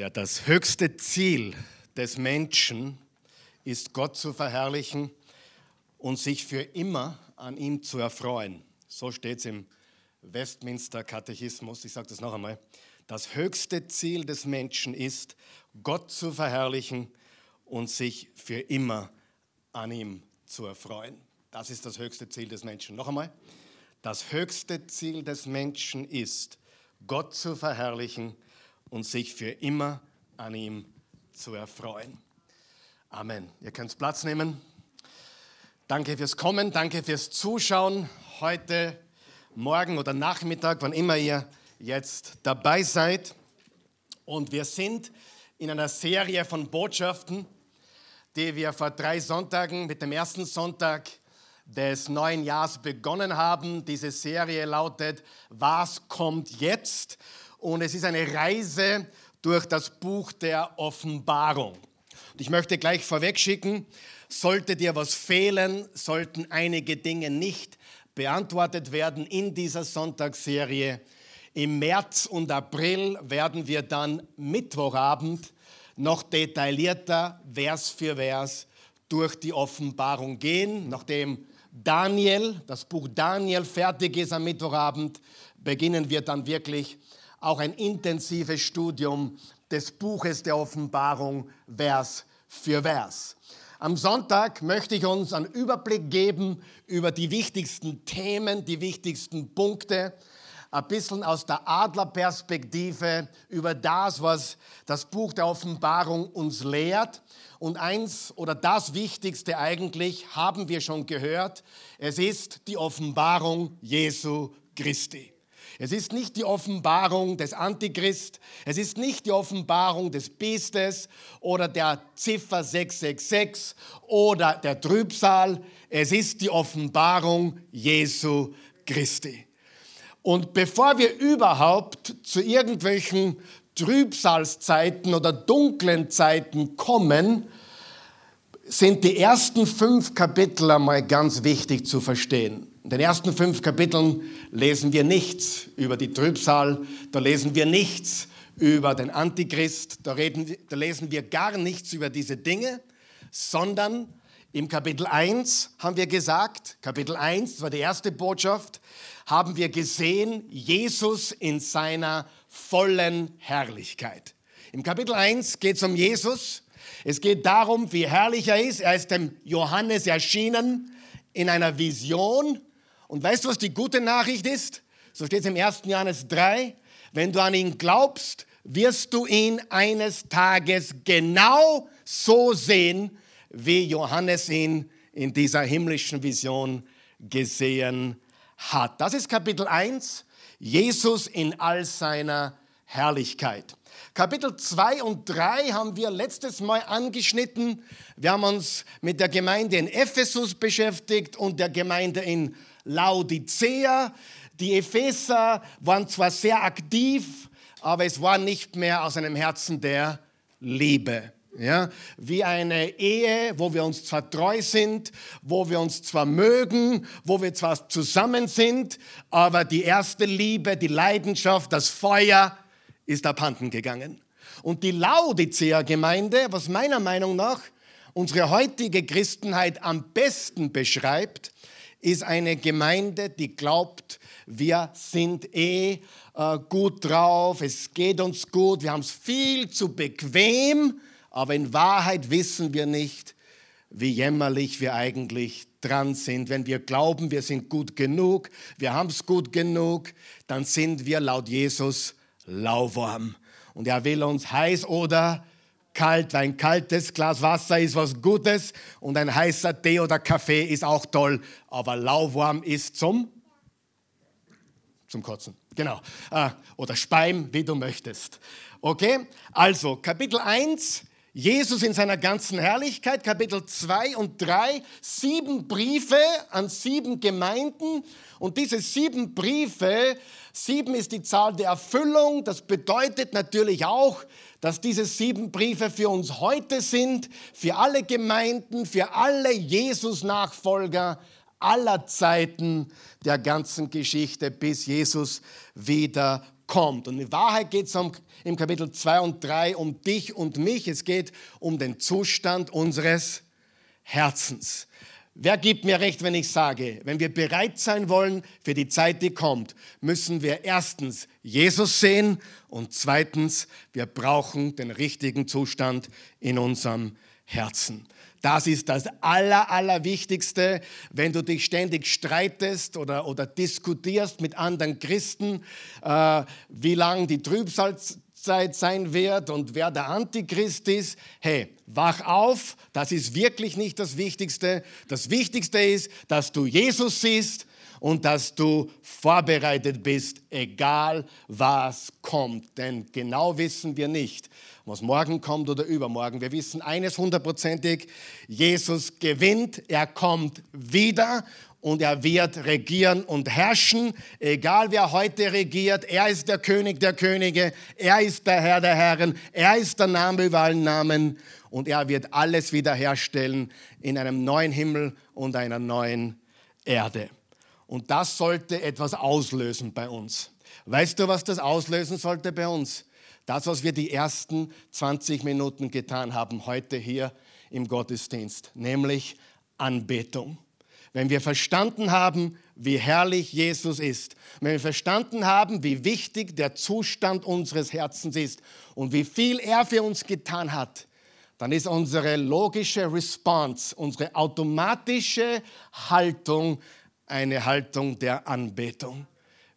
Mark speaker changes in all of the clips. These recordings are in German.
Speaker 1: Ja, das höchste Ziel des Menschen ist, Gott zu verherrlichen und sich für immer an ihm zu erfreuen. So steht es im Westminster Katechismus. Ich sage das noch einmal. Das höchste Ziel des Menschen ist, Gott zu verherrlichen und sich für immer an ihm zu erfreuen. Das ist das höchste Ziel des Menschen. Noch einmal. Das höchste Ziel des Menschen ist, Gott zu verherrlichen und sich für immer an ihm zu erfreuen. Amen. Ihr könnt Platz nehmen. Danke fürs Kommen, danke fürs Zuschauen heute, morgen oder Nachmittag, wann immer ihr jetzt dabei seid. Und wir sind in einer Serie von Botschaften, die wir vor drei Sonntagen mit dem ersten Sonntag des neuen Jahres begonnen haben. Diese Serie lautet Was kommt jetzt? Und es ist eine Reise durch das Buch der Offenbarung. Und ich möchte gleich vorweg schicken, sollte dir was fehlen, sollten einige Dinge nicht beantwortet werden in dieser Sonntagsserie. Im März und April werden wir dann Mittwochabend noch detaillierter Vers für Vers durch die Offenbarung gehen, nachdem Daniel, das Buch Daniel fertig ist am Mittwochabend, beginnen wir dann wirklich auch ein intensives Studium des Buches der Offenbarung Vers für Vers. Am Sonntag möchte ich uns einen Überblick geben über die wichtigsten Themen, die wichtigsten Punkte, ein bisschen aus der Adlerperspektive über das, was das Buch der Offenbarung uns lehrt. Und eins oder das Wichtigste eigentlich haben wir schon gehört. Es ist die Offenbarung Jesu Christi. Es ist nicht die Offenbarung des Antichrist, es ist nicht die Offenbarung des Biestes oder der Ziffer 666 oder der Trübsal, es ist die Offenbarung Jesu Christi. Und bevor wir überhaupt zu irgendwelchen Trübsalszeiten oder dunklen Zeiten kommen, sind die ersten fünf Kapitel einmal ganz wichtig zu verstehen. In den ersten fünf Kapiteln lesen wir nichts über die Trübsal, da lesen wir nichts über den Antichrist, da, reden, da lesen wir gar nichts über diese Dinge, sondern im Kapitel 1 haben wir gesagt, Kapitel 1, das war die erste Botschaft, haben wir gesehen, Jesus in seiner vollen Herrlichkeit. Im Kapitel 1 geht es um Jesus. Es geht darum, wie herrlich er ist. Er ist dem Johannes erschienen in einer Vision. Und weißt du, was die gute Nachricht ist? So steht es im 1. Johannes 3. Wenn du an ihn glaubst, wirst du ihn eines Tages genau so sehen, wie Johannes ihn in dieser himmlischen Vision gesehen hat. Das ist Kapitel 1, Jesus in all seiner Herrlichkeit. Kapitel 2 und 3 haben wir letztes Mal angeschnitten. Wir haben uns mit der Gemeinde in Ephesus beschäftigt und der Gemeinde in Laodicea. Die Epheser waren zwar sehr aktiv, aber es war nicht mehr aus einem Herzen der Liebe. Ja, wie eine Ehe, wo wir uns zwar treu sind, wo wir uns zwar mögen, wo wir zwar zusammen sind, aber die erste Liebe, die Leidenschaft, das Feuer ist abhanden gegangen. Und die Laodicea-Gemeinde, was meiner Meinung nach unsere heutige Christenheit am besten beschreibt, ist eine Gemeinde, die glaubt, wir sind eh äh, gut drauf, es geht uns gut, wir haben es viel zu bequem aber in Wahrheit wissen wir nicht, wie jämmerlich wir eigentlich dran sind. Wenn wir glauben, wir sind gut genug, wir haben es gut genug, dann sind wir laut Jesus lauwarm. Und er will uns heiß oder kalt, weil ein kaltes Glas Wasser ist was Gutes und ein heißer Tee oder Kaffee ist auch toll, aber lauwarm ist zum zum Kotzen. Genau. Ah, oder Speim, wie du möchtest. Okay? Also, Kapitel 1 Jesus in seiner ganzen Herrlichkeit, Kapitel 2 und 3, sieben Briefe an sieben Gemeinden. Und diese sieben Briefe, sieben ist die Zahl der Erfüllung. Das bedeutet natürlich auch, dass diese sieben Briefe für uns heute sind, für alle Gemeinden, für alle Jesus-Nachfolger aller Zeiten der ganzen Geschichte, bis Jesus wieder kommt. Und in Wahrheit geht es im Kapitel 2 und 3 um dich und mich. Es geht um den Zustand unseres Herzens. Wer gibt mir recht, wenn ich sage, wenn wir bereit sein wollen für die Zeit, die kommt, müssen wir erstens Jesus sehen und zweitens, wir brauchen den richtigen Zustand in unserem Herzen. Das ist das Aller, Allerwichtigste, wenn du dich ständig streitest oder, oder diskutierst mit anderen Christen, äh, wie lang die Trübsalzeit sein wird und wer der Antichrist ist. Hey, wach auf, das ist wirklich nicht das Wichtigste. Das Wichtigste ist, dass du Jesus siehst und dass du vorbereitet bist, egal was kommt. Denn genau wissen wir nicht, was morgen kommt oder übermorgen. Wir wissen eines hundertprozentig, Jesus gewinnt, er kommt wieder und er wird regieren und herrschen, egal wer heute regiert. Er ist der König der Könige, er ist der Herr der Herren, er ist der Name über allen Namen und er wird alles wiederherstellen in einem neuen Himmel und einer neuen Erde. Und das sollte etwas auslösen bei uns. Weißt du, was das auslösen sollte bei uns? Das, was wir die ersten 20 Minuten getan haben, heute hier im Gottesdienst, nämlich Anbetung. Wenn wir verstanden haben, wie herrlich Jesus ist, wenn wir verstanden haben, wie wichtig der Zustand unseres Herzens ist und wie viel er für uns getan hat, dann ist unsere logische Response, unsere automatische Haltung eine Haltung der Anbetung.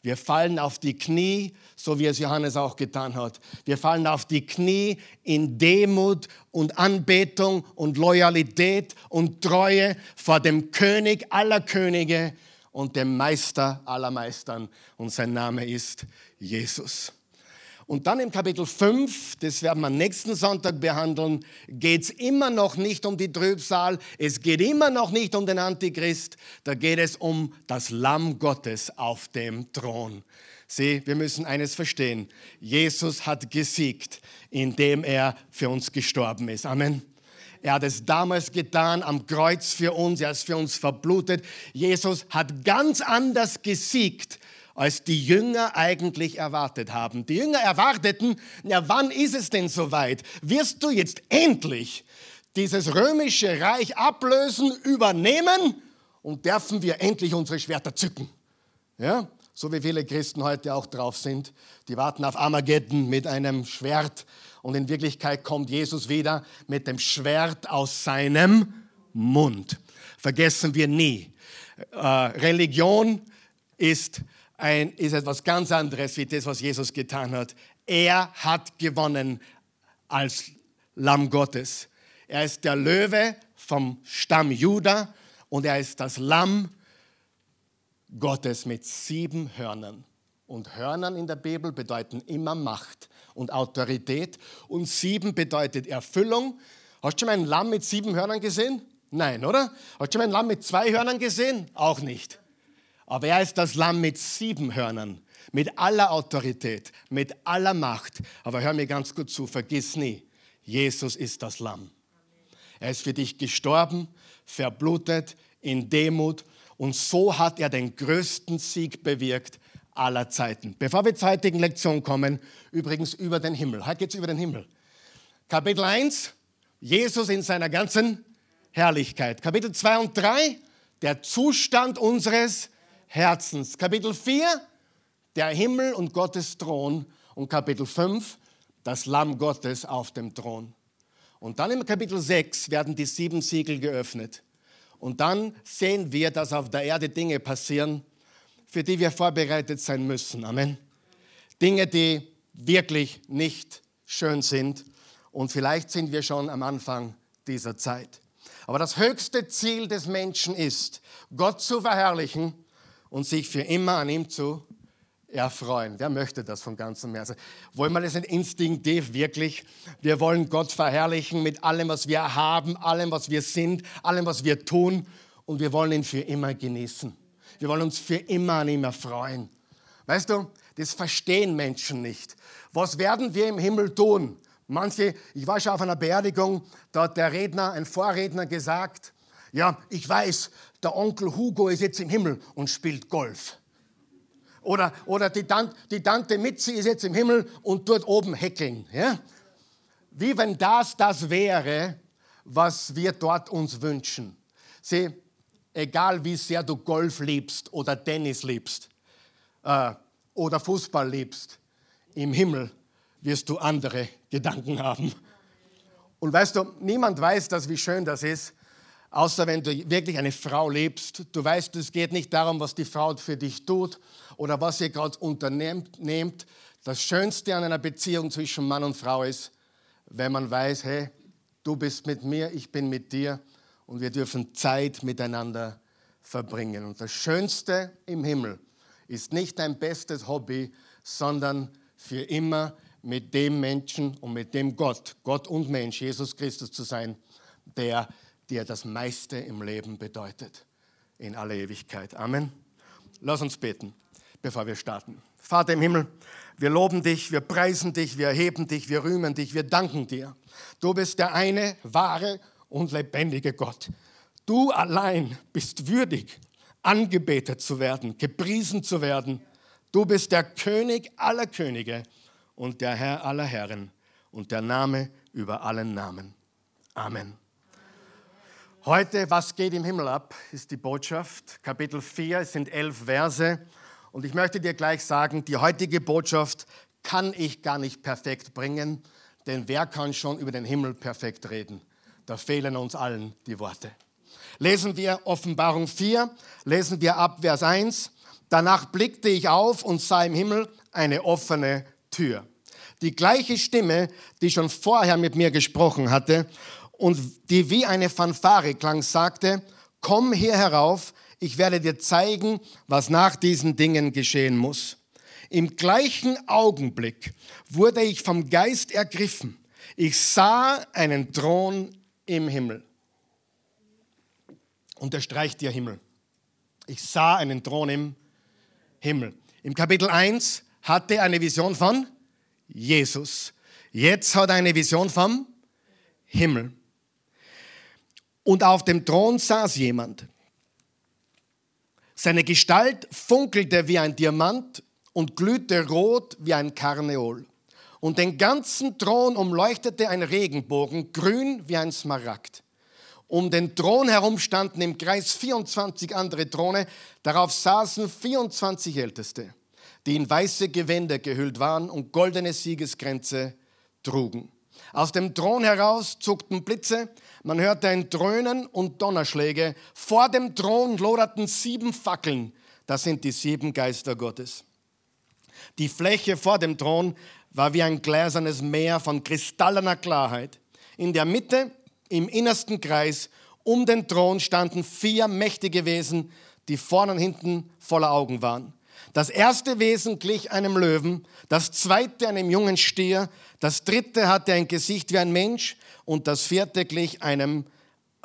Speaker 1: Wir fallen auf die Knie, so wie es Johannes auch getan hat. Wir fallen auf die Knie in Demut und Anbetung und Loyalität und Treue vor dem König aller Könige und dem Meister aller Meistern. Und sein Name ist Jesus. Und dann im Kapitel 5, das werden wir nächsten Sonntag behandeln, geht es immer noch nicht um die Trübsal, es geht immer noch nicht um den Antichrist, da geht es um das Lamm Gottes auf dem Thron. Sieh, wir müssen eines verstehen. Jesus hat gesiegt, indem er für uns gestorben ist. Amen. Er hat es damals getan am Kreuz für uns, er ist für uns verblutet. Jesus hat ganz anders gesiegt, als die Jünger eigentlich erwartet haben. Die Jünger erwarteten, ja, wann ist es denn soweit? Wirst du jetzt endlich dieses römische Reich ablösen, übernehmen und dürfen wir endlich unsere Schwerter zücken? Ja, so wie viele Christen heute auch drauf sind. Die warten auf Armageddon mit einem Schwert und in Wirklichkeit kommt Jesus wieder mit dem Schwert aus seinem Mund. Vergessen wir nie. Äh, Religion ist ein, ist etwas ganz anderes wie das, was Jesus getan hat. Er hat gewonnen als Lamm Gottes. Er ist der Löwe vom Stamm Juda und er ist das Lamm Gottes mit sieben Hörnern. Und Hörnern in der Bibel bedeuten immer Macht und Autorität. Und sieben bedeutet Erfüllung. Hast du schon mal ein Lamm mit sieben Hörnern gesehen? Nein, oder? Hast du schon mal ein Lamm mit zwei Hörnern gesehen? Auch nicht. Aber er ist das Lamm mit sieben Hörnern, mit aller Autorität, mit aller Macht. Aber hör mir ganz gut zu, vergiss nie, Jesus ist das Lamm. Er ist für dich gestorben, verblutet, in Demut und so hat er den größten Sieg bewirkt aller Zeiten. Bevor wir zur heutigen Lektion kommen, übrigens über den Himmel. Heute geht es über den Himmel. Kapitel 1, Jesus in seiner ganzen Herrlichkeit. Kapitel 2 und 3, der Zustand unseres Herzens. Kapitel 4, der Himmel und Gottes Thron. Und Kapitel 5, das Lamm Gottes auf dem Thron. Und dann im Kapitel 6 werden die sieben Siegel geöffnet. Und dann sehen wir, dass auf der Erde Dinge passieren, für die wir vorbereitet sein müssen. Amen. Dinge, die wirklich nicht schön sind. Und vielleicht sind wir schon am Anfang dieser Zeit. Aber das höchste Ziel des Menschen ist, Gott zu verherrlichen und sich für immer an ihm zu erfreuen. Wer möchte das von ganzem Herzen? Wollen wir das nicht instinktiv wirklich? Wir wollen Gott verherrlichen mit allem, was wir haben, allem, was wir sind, allem, was wir tun und wir wollen ihn für immer genießen. Wir wollen uns für immer an ihm erfreuen. Weißt du, das verstehen Menschen nicht. Was werden wir im Himmel tun? Manche, ich war schon auf einer Beerdigung, da hat der Redner, ein Vorredner gesagt, ja, ich weiß, der Onkel Hugo ist jetzt im Himmel und spielt Golf. Oder, oder die, Tante, die Tante Mitzi ist jetzt im Himmel und dort oben häkeln. Ja? Wie wenn das das wäre, was wir dort uns wünschen. Sieh, egal wie sehr du Golf liebst oder Tennis liebst äh, oder Fußball liebst, im Himmel wirst du andere Gedanken haben. Und weißt du, niemand weiß das, wie schön das ist, außer wenn du wirklich eine Frau liebst. Du weißt, es geht nicht darum, was die Frau für dich tut oder was ihr gerade unternehmt. Das Schönste an einer Beziehung zwischen Mann und Frau ist, wenn man weiß, hey, du bist mit mir, ich bin mit dir und wir dürfen Zeit miteinander verbringen. Und das Schönste im Himmel ist nicht dein bestes Hobby, sondern für immer mit dem Menschen und mit dem Gott, Gott und Mensch, Jesus Christus zu sein, der dir das meiste im Leben bedeutet, in aller Ewigkeit. Amen. Lass uns beten, bevor wir starten. Vater im Himmel, wir loben dich, wir preisen dich, wir erheben dich, wir rühmen dich, wir danken dir. Du bist der eine wahre und lebendige Gott. Du allein bist würdig, angebetet zu werden, gepriesen zu werden. Du bist der König aller Könige und der Herr aller Herren und der Name über allen Namen. Amen. Heute, was geht im Himmel ab, ist die Botschaft. Kapitel 4, es sind elf Verse. Und ich möchte dir gleich sagen, die heutige Botschaft kann ich gar nicht perfekt bringen, denn wer kann schon über den Himmel perfekt reden? Da fehlen uns allen die Worte. Lesen wir Offenbarung 4, lesen wir ab Vers 1. Danach blickte ich auf und sah im Himmel eine offene Tür. Die gleiche Stimme, die schon vorher mit mir gesprochen hatte und die wie eine Fanfare klang, sagte, komm hier herauf, ich werde dir zeigen, was nach diesen Dingen geschehen muss. Im gleichen Augenblick wurde ich vom Geist ergriffen. Ich sah einen Thron im Himmel. Unterstreicht dir Himmel. Ich sah einen Thron im Himmel. Im Kapitel 1 hatte er eine Vision von Jesus. Jetzt hat er eine Vision vom Himmel. Und auf dem Thron saß jemand. Seine Gestalt funkelte wie ein Diamant und glühte rot wie ein Karneol. Und den ganzen Thron umleuchtete ein Regenbogen, grün wie ein Smaragd. Um den Thron herum standen im Kreis 24 andere Throne, darauf saßen 24 Älteste die in weiße Gewänder gehüllt waren und goldene Siegeskränze trugen. Aus dem Thron heraus zuckten Blitze, man hörte ein Dröhnen und Donnerschläge. Vor dem Thron loderten sieben Fackeln, das sind die sieben Geister Gottes. Die Fläche vor dem Thron war wie ein gläsernes Meer von kristallener Klarheit. In der Mitte, im innersten Kreis, um den Thron standen vier mächtige Wesen, die vorne und hinten voller Augen waren. Das erste Wesen glich einem Löwen, das zweite einem jungen Stier, das dritte hatte ein Gesicht wie ein Mensch und das vierte glich einem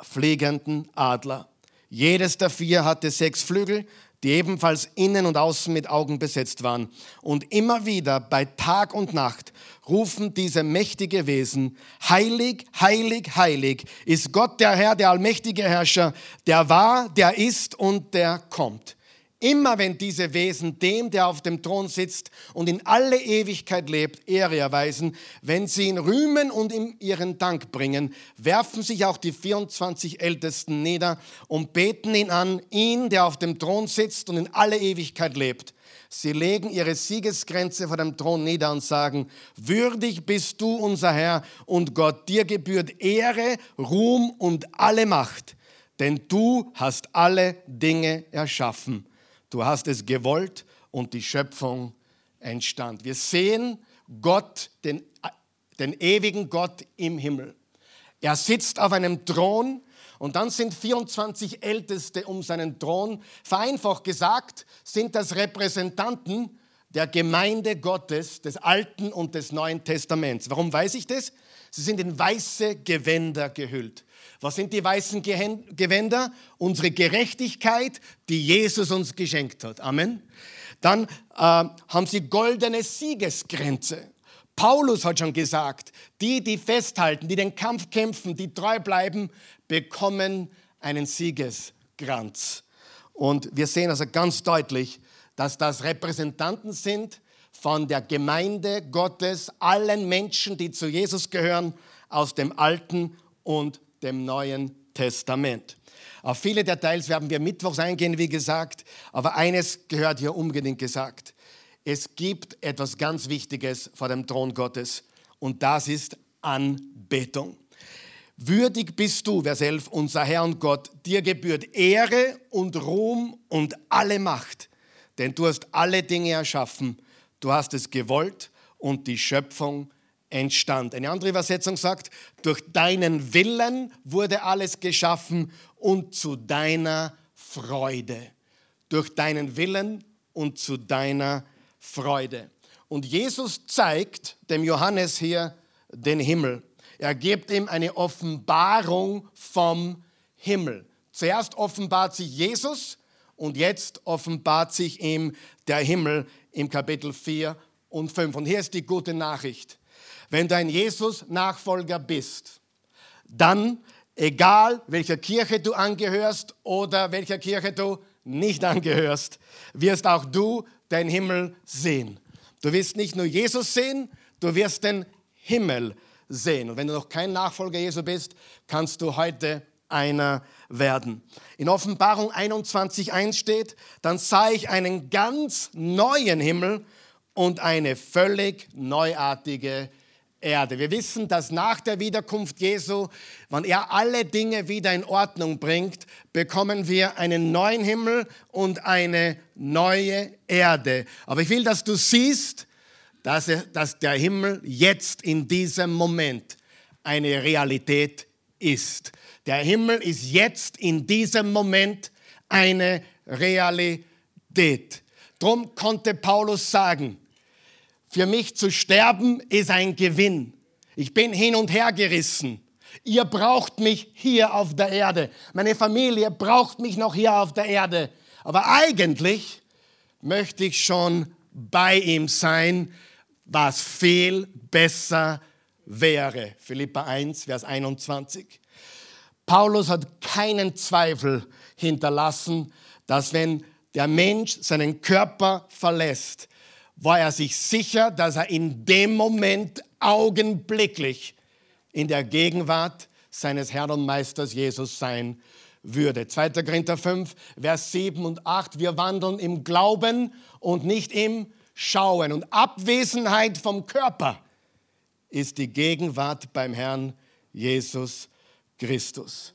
Speaker 1: fliegenden Adler. Jedes der vier hatte sechs Flügel, die ebenfalls innen und außen mit Augen besetzt waren. Und immer wieder bei Tag und Nacht rufen diese mächtige Wesen, heilig, heilig, heilig ist Gott der Herr, der allmächtige Herrscher, der war, der ist und der kommt. Immer wenn diese Wesen dem, der auf dem Thron sitzt und in alle Ewigkeit lebt, Ehre erweisen, wenn sie ihn rühmen und ihm ihren Dank bringen, werfen sich auch die 24 Ältesten nieder und beten ihn an, ihn, der auf dem Thron sitzt und in alle Ewigkeit lebt. Sie legen ihre Siegesgrenze vor dem Thron nieder und sagen, würdig bist du, unser Herr und Gott, dir gebührt Ehre, Ruhm und alle Macht, denn du hast alle Dinge erschaffen Du hast es gewollt und die Schöpfung entstand. Wir sehen Gott, den, den ewigen Gott im Himmel. Er sitzt auf einem Thron und dann sind 24 Älteste um seinen Thron. Vereinfacht gesagt sind das Repräsentanten der Gemeinde Gottes, des Alten und des Neuen Testaments. Warum weiß ich das? Sie sind in weiße Gewänder gehüllt. Was sind die weißen Gewänder? Unsere Gerechtigkeit, die Jesus uns geschenkt hat. Amen. Dann äh, haben sie goldene Siegesgrenze. Paulus hat schon gesagt, die, die festhalten, die den Kampf kämpfen, die treu bleiben, bekommen einen Siegeskranz. Und wir sehen also ganz deutlich, dass das Repräsentanten sind von der Gemeinde Gottes, allen Menschen, die zu Jesus gehören, aus dem Alten und dem Neuen Testament. Auf viele Details werden wir mittwochs eingehen, wie gesagt, aber eines gehört hier unbedingt gesagt. Es gibt etwas ganz Wichtiges vor dem Thron Gottes und das ist Anbetung. Würdig bist du, Vers 11, unser Herr und Gott, dir gebührt Ehre und Ruhm und alle Macht, denn du hast alle Dinge erschaffen, du hast es gewollt und die Schöpfung entstand. Eine andere Übersetzung sagt, durch deinen Willen wurde alles geschaffen und zu deiner Freude. Durch deinen Willen und zu deiner Freude. Und Jesus zeigt dem Johannes hier den Himmel. Er gibt ihm eine Offenbarung vom Himmel. Zuerst offenbart sich Jesus und jetzt offenbart sich ihm der Himmel im Kapitel 4 und 5. Und hier ist die gute Nachricht. Wenn du ein Jesus-Nachfolger bist, dann, egal welcher Kirche du angehörst oder welcher Kirche du nicht angehörst, wirst auch du den Himmel sehen. Du wirst nicht nur Jesus sehen, du wirst den Himmel sehen. Und wenn du noch kein Nachfolger Jesu bist, kannst du heute einer werden. In Offenbarung 21.1 steht, dann sah ich einen ganz neuen Himmel und eine völlig neuartige Erde. Wir wissen, dass nach der Wiederkunft Jesu, wenn er alle Dinge wieder in Ordnung bringt, bekommen wir einen neuen Himmel und eine neue Erde. Aber ich will, dass du siehst, dass, er, dass der Himmel jetzt in diesem Moment eine Realität ist. Der Himmel ist jetzt in diesem Moment eine Realität. Drum konnte Paulus sagen, für mich zu sterben ist ein Gewinn. Ich bin hin und her gerissen. Ihr braucht mich hier auf der Erde. Meine Familie braucht mich noch hier auf der Erde. Aber eigentlich möchte ich schon bei ihm sein, was viel besser wäre. Philippa 1, Vers 21. Paulus hat keinen Zweifel hinterlassen, dass wenn der Mensch seinen Körper verlässt, war er sich sicher, dass er in dem Moment augenblicklich in der Gegenwart seines Herrn und Meisters Jesus sein würde. 2. Korinther 5, Vers 7 und 8. Wir wandeln im Glauben und nicht im Schauen. Und Abwesenheit vom Körper ist die Gegenwart beim Herrn Jesus Christus.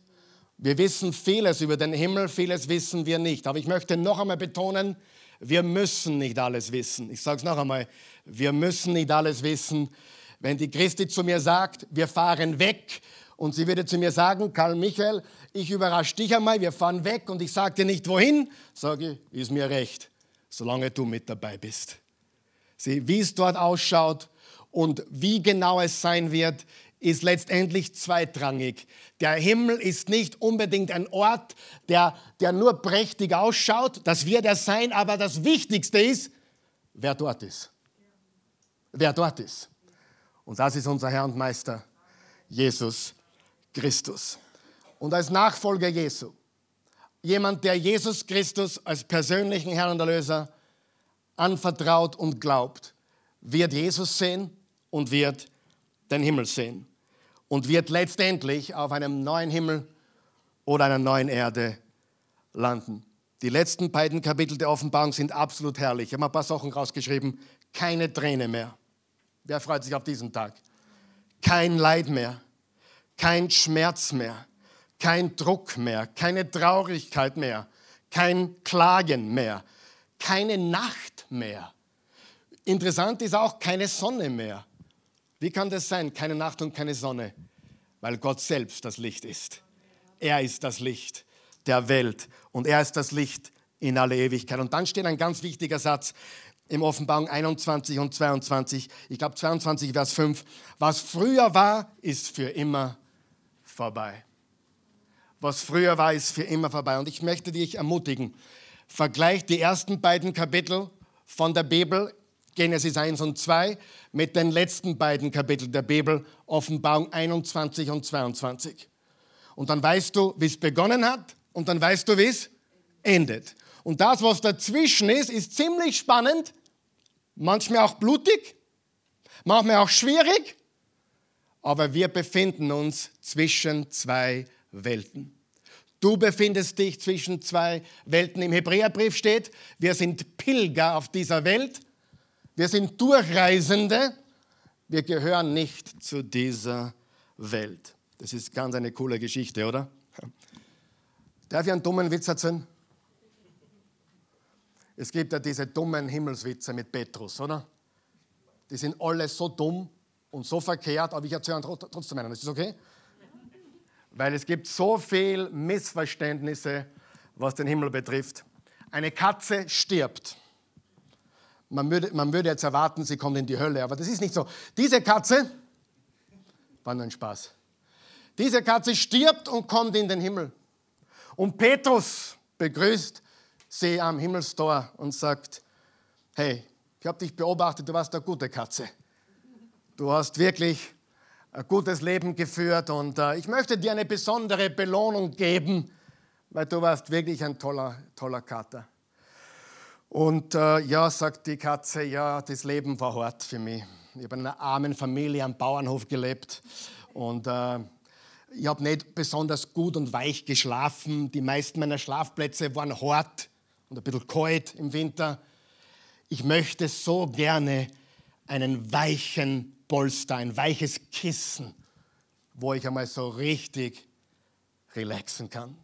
Speaker 1: Wir wissen vieles über den Himmel, vieles wissen wir nicht. Aber ich möchte noch einmal betonen, wir müssen nicht alles wissen. Ich sage es noch einmal, wir müssen nicht alles wissen. Wenn die Christi zu mir sagt, wir fahren weg und sie würde zu mir sagen, Karl Michael, ich überrasche dich einmal, wir fahren weg und ich sage dir nicht wohin, sage ich, ist mir recht, solange du mit dabei bist. Sieh, wie es dort ausschaut und wie genau es sein wird, ist letztendlich zweitrangig. Der Himmel ist nicht unbedingt ein Ort, der, der nur prächtig ausschaut. Das wird er sein, aber das Wichtigste ist, wer dort ist. Wer dort ist. Und das ist unser Herr und Meister, Jesus Christus. Und als Nachfolger Jesu, jemand, der Jesus Christus als persönlichen Herrn und Erlöser anvertraut und glaubt, wird Jesus sehen und wird den Himmel sehen und wird letztendlich auf einem neuen Himmel oder einer neuen Erde landen. Die letzten beiden Kapitel der Offenbarung sind absolut herrlich. Ich habe ein paar Sachen rausgeschrieben. Keine Träne mehr. Wer freut sich auf diesen Tag? Kein Leid mehr, kein Schmerz mehr, kein Druck mehr, keine Traurigkeit mehr, kein Klagen mehr, keine Nacht mehr. Interessant ist auch keine Sonne mehr. Wie kann das sein? Keine Nacht und keine Sonne, weil Gott selbst das Licht ist. Er ist das Licht der Welt und er ist das Licht in alle Ewigkeit. Und dann steht ein ganz wichtiger Satz im Offenbarung 21 und 22, ich glaube 22, Vers 5, was früher war, ist für immer vorbei. Was früher war, ist für immer vorbei. Und ich möchte dich ermutigen, vergleich die ersten beiden Kapitel von der Bibel Genesis 1 und 2 mit den letzten beiden Kapiteln der Bibel, Offenbarung 21 und 22. Und dann weißt du, wie es begonnen hat und dann weißt du, wie es endet. Und das, was dazwischen ist, ist ziemlich spannend, manchmal auch blutig, manchmal auch schwierig, aber wir befinden uns zwischen zwei Welten. Du befindest dich zwischen zwei Welten. Im Hebräerbrief steht, wir sind Pilger auf dieser Welt, wir sind Durchreisende, wir gehören nicht zu dieser Welt. Das ist ganz eine coole Geschichte, oder? Darf ich einen dummen Witz erzählen? Es gibt ja diese dummen Himmelswitze mit Petrus, oder? Die sind alle so dumm und so verkehrt, aber ich erzähle trotzdem einen. Ist das okay? Weil es gibt so viel Missverständnisse, was den Himmel betrifft. Eine Katze stirbt. Man würde, man würde jetzt erwarten, sie kommt in die Hölle, aber das ist nicht so. Diese Katze, war nur ein Spaß. Diese Katze stirbt und kommt in den Himmel. Und Petrus begrüßt sie am Himmelstor und sagt, hey, ich habe dich beobachtet, du warst eine gute Katze. Du hast wirklich ein gutes Leben geführt und äh, ich möchte dir eine besondere Belohnung geben, weil du warst wirklich ein toller, toller Kater. Und äh, ja, sagt die Katze, ja, das Leben war hart für mich. Ich habe in einer armen Familie am Bauernhof gelebt und äh, ich habe nicht besonders gut und weich geschlafen. Die meisten meiner Schlafplätze waren hart und ein bisschen kalt im Winter. Ich möchte so gerne einen weichen Polster, ein weiches Kissen, wo ich einmal so richtig relaxen kann.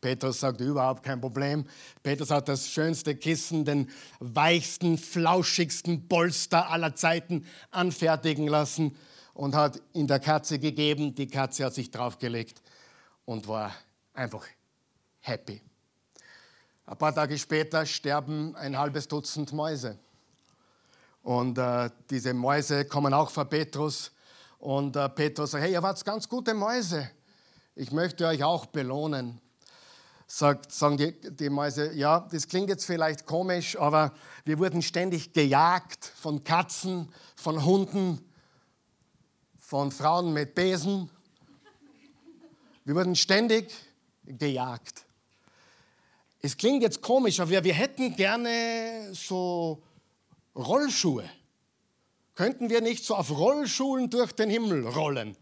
Speaker 1: Petrus sagt überhaupt kein Problem. Petrus hat das schönste Kissen, den weichsten, flauschigsten Polster aller Zeiten anfertigen lassen und hat ihn der Katze gegeben. Die Katze hat sich draufgelegt und war einfach happy. Ein paar Tage später sterben ein halbes Dutzend Mäuse. Und äh, diese Mäuse kommen auch vor Petrus. Und äh, Petrus sagt, hey, ihr wart ganz gute Mäuse. Ich möchte euch auch belohnen. Sagt, sagen die, die Mäuse, ja, das klingt jetzt vielleicht komisch, aber wir wurden ständig gejagt von Katzen, von Hunden, von Frauen mit Besen. Wir wurden ständig gejagt. Es klingt jetzt komisch, aber wir, wir hätten gerne so Rollschuhe. Könnten wir nicht so auf Rollschuhen durch den Himmel rollen?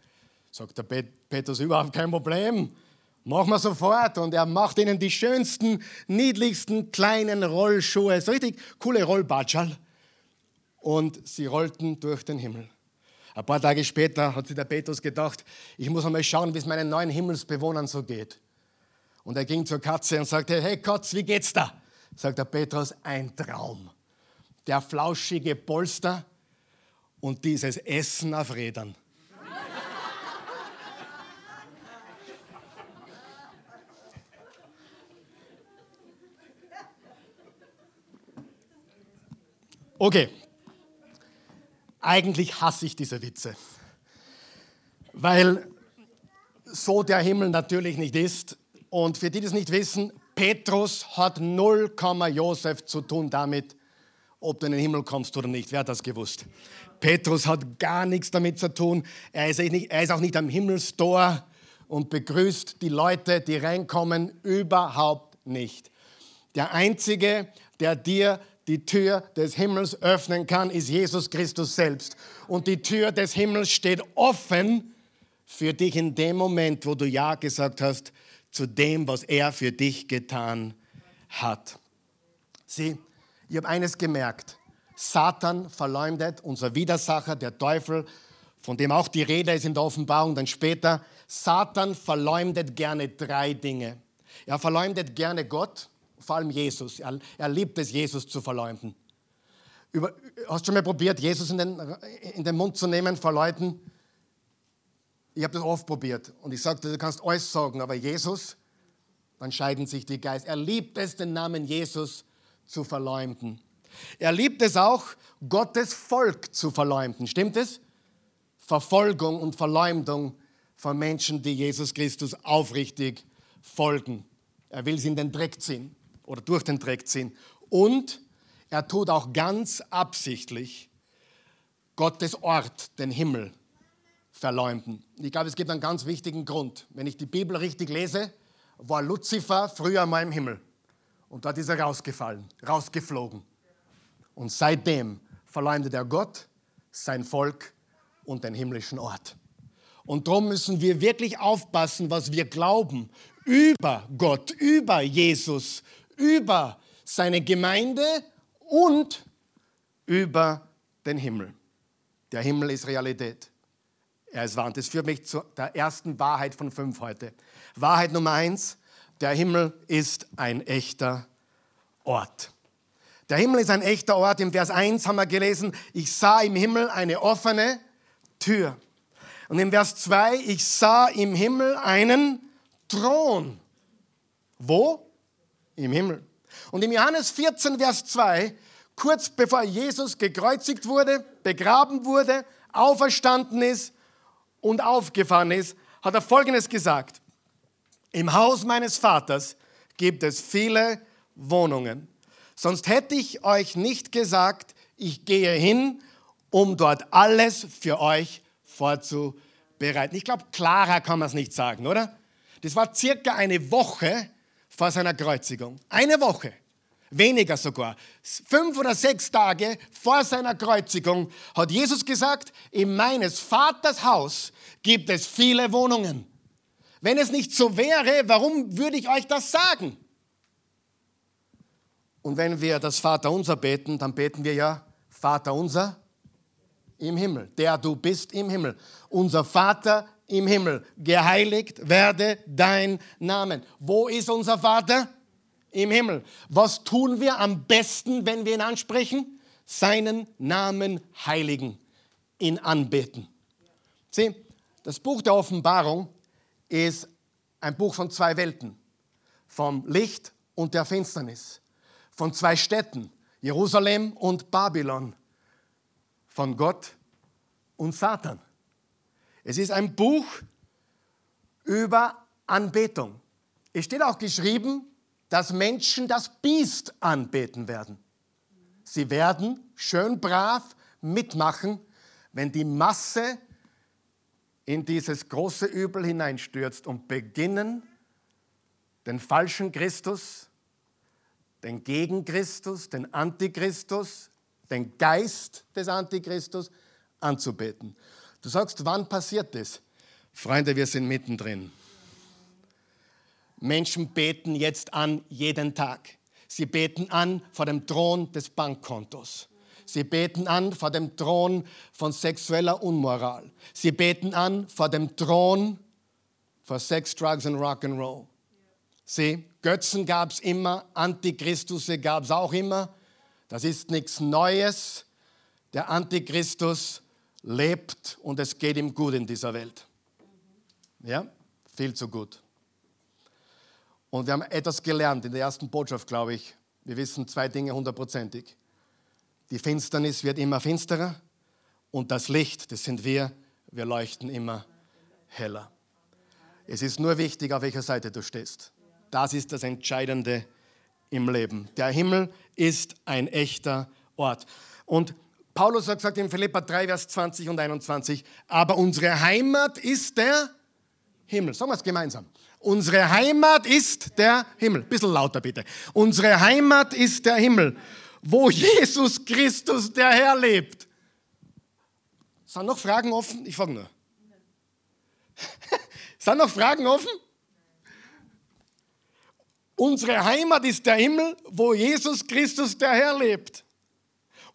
Speaker 1: Sagt der Petrus, überhaupt kein Problem. Machen wir sofort. Und er macht ihnen die schönsten, niedlichsten kleinen Rollschuhe. So richtig coole Rollbatschal. Und sie rollten durch den Himmel. Ein paar Tage später hat sich der Petrus gedacht, ich muss einmal schauen, wie es meinen neuen Himmelsbewohnern so geht. Und er ging zur Katze und sagte, hey Katz, wie geht's da? Sagt der Petrus, ein Traum. Der flauschige Polster und dieses Essen auf Rädern. Okay, eigentlich hasse ich diese Witze, weil so der Himmel natürlich nicht ist, und für die, die es nicht wissen, Petrus hat 0, Josef zu tun damit, ob du in den Himmel kommst oder nicht. Wer hat das gewusst? Petrus hat gar nichts damit zu tun. Er ist, er ist auch nicht am Himmelstor und begrüßt die Leute, die reinkommen, überhaupt nicht. Der Einzige, der dir die Tür des Himmels öffnen kann, ist Jesus Christus selbst. Und die Tür des Himmels steht offen für dich in dem Moment, wo du Ja gesagt hast zu dem, was er für dich getan hat. Sieh, ich habe eines gemerkt. Satan verleumdet, unser Widersacher, der Teufel, von dem auch die Rede ist in der Offenbarung, dann später. Satan verleumdet gerne drei Dinge. Er verleumdet gerne Gott, vor allem Jesus. Er, er liebt es, Jesus zu verleumden. Über, hast du schon mal probiert, Jesus in den, in den Mund zu nehmen vor Leuten? Ich habe das oft probiert und ich sagte, du kannst alles sagen, aber Jesus, dann scheiden sich die Geister. Er liebt es, den Namen Jesus zu verleumden. Er liebt es auch, Gottes Volk zu verleumden. Stimmt es? Verfolgung und Verleumdung von Menschen, die Jesus Christus aufrichtig folgen. Er will sie in den Dreck ziehen oder durch den Dreck ziehen. Und er tut auch ganz absichtlich Gottes Ort, den Himmel, verleumden. Ich glaube, es gibt einen ganz wichtigen Grund. Wenn ich die Bibel richtig lese, war Luzifer früher mal im Himmel Und dort ist er rausgefallen, rausgeflogen. Und seitdem verleumdet er Gott, sein Volk und den himmlischen Ort. Und darum müssen wir wirklich aufpassen, was wir glauben über Gott, über Jesus, über seine Gemeinde und über den Himmel. Der Himmel ist Realität. Er ist wahr. Und das führt mich zu der ersten Wahrheit von fünf heute. Wahrheit Nummer eins, der Himmel ist ein echter Ort. Der Himmel ist ein echter Ort. Im Vers 1 haben wir gelesen, ich sah im Himmel eine offene Tür. Und im Vers 2, ich sah im Himmel einen Thron. Wo? Im Himmel. Und im Johannes 14, Vers 2, kurz bevor Jesus gekreuzigt wurde, begraben wurde, auferstanden ist und aufgefahren ist, hat er Folgendes gesagt. Im Haus meines Vaters gibt es viele Wohnungen. Sonst hätte ich euch nicht gesagt, ich gehe hin, um dort alles für euch vorzubereiten. Ich glaube, klarer kann man es nicht sagen, oder? Das war circa eine Woche vor seiner Kreuzigung. Eine Woche. Weniger sogar. Fünf oder sechs Tage vor seiner Kreuzigung hat Jesus gesagt, in meines Vaters Haus gibt es viele Wohnungen. Wenn es nicht so wäre, warum würde ich euch das sagen? Und wenn wir das Vaterunser beten, dann beten wir ja Vater unser im Himmel, der du bist im Himmel. Unser Vater im Himmel, geheiligt werde dein Name. Wo ist unser Vater? Im Himmel. Was tun wir am besten, wenn wir ihn ansprechen? Seinen Namen heiligen, ihn anbeten. Sieh, das Buch der Offenbarung ist ein Buch von zwei Welten, vom Licht und der Finsternis, von zwei Städten, Jerusalem und Babylon, von Gott und Satan. Es ist ein Buch über Anbetung. Es steht auch geschrieben, dass Menschen das Biest anbeten werden. Sie werden schön brav mitmachen, wenn die Masse in dieses große Übel hineinstürzt und beginnen, den falschen Christus, den Gegenchristus, den Antichristus, den Geist des Antichristus anzubeten. Du sagst, wann passiert das? Freunde, wir sind mittendrin. Menschen beten jetzt an jeden Tag. Sie beten an vor dem Thron des Bankkontos. Sie beten an vor dem Thron von sexueller Unmoral. Sie beten an vor dem Thron von Sex, Drugs und Rock'n'Roll. Sie, Götzen gab es immer, Antichristusse gab es auch immer. Das ist nichts Neues. Der Antichristus lebt und es geht ihm gut in dieser Welt. Ja, viel zu gut. Und wir haben etwas gelernt in der ersten Botschaft, glaube ich. Wir wissen zwei Dinge hundertprozentig. Die Finsternis wird immer finsterer und das Licht, das sind wir, wir leuchten immer heller. Es ist nur wichtig, auf welcher Seite du stehst. Das ist das Entscheidende im Leben. Der Himmel ist ein echter Ort. Und Paulus hat gesagt in Philippa 3, Vers 20 und 21, aber unsere Heimat ist der Himmel. Sagen wir es gemeinsam. Unsere Heimat ist der Himmel. Bisschen lauter bitte. Unsere Heimat ist der Himmel, wo Jesus Christus der Herr lebt. Sind noch Fragen offen? Ich frage nur. Sind noch Fragen offen? Unsere Heimat ist der Himmel, wo Jesus Christus der Herr lebt.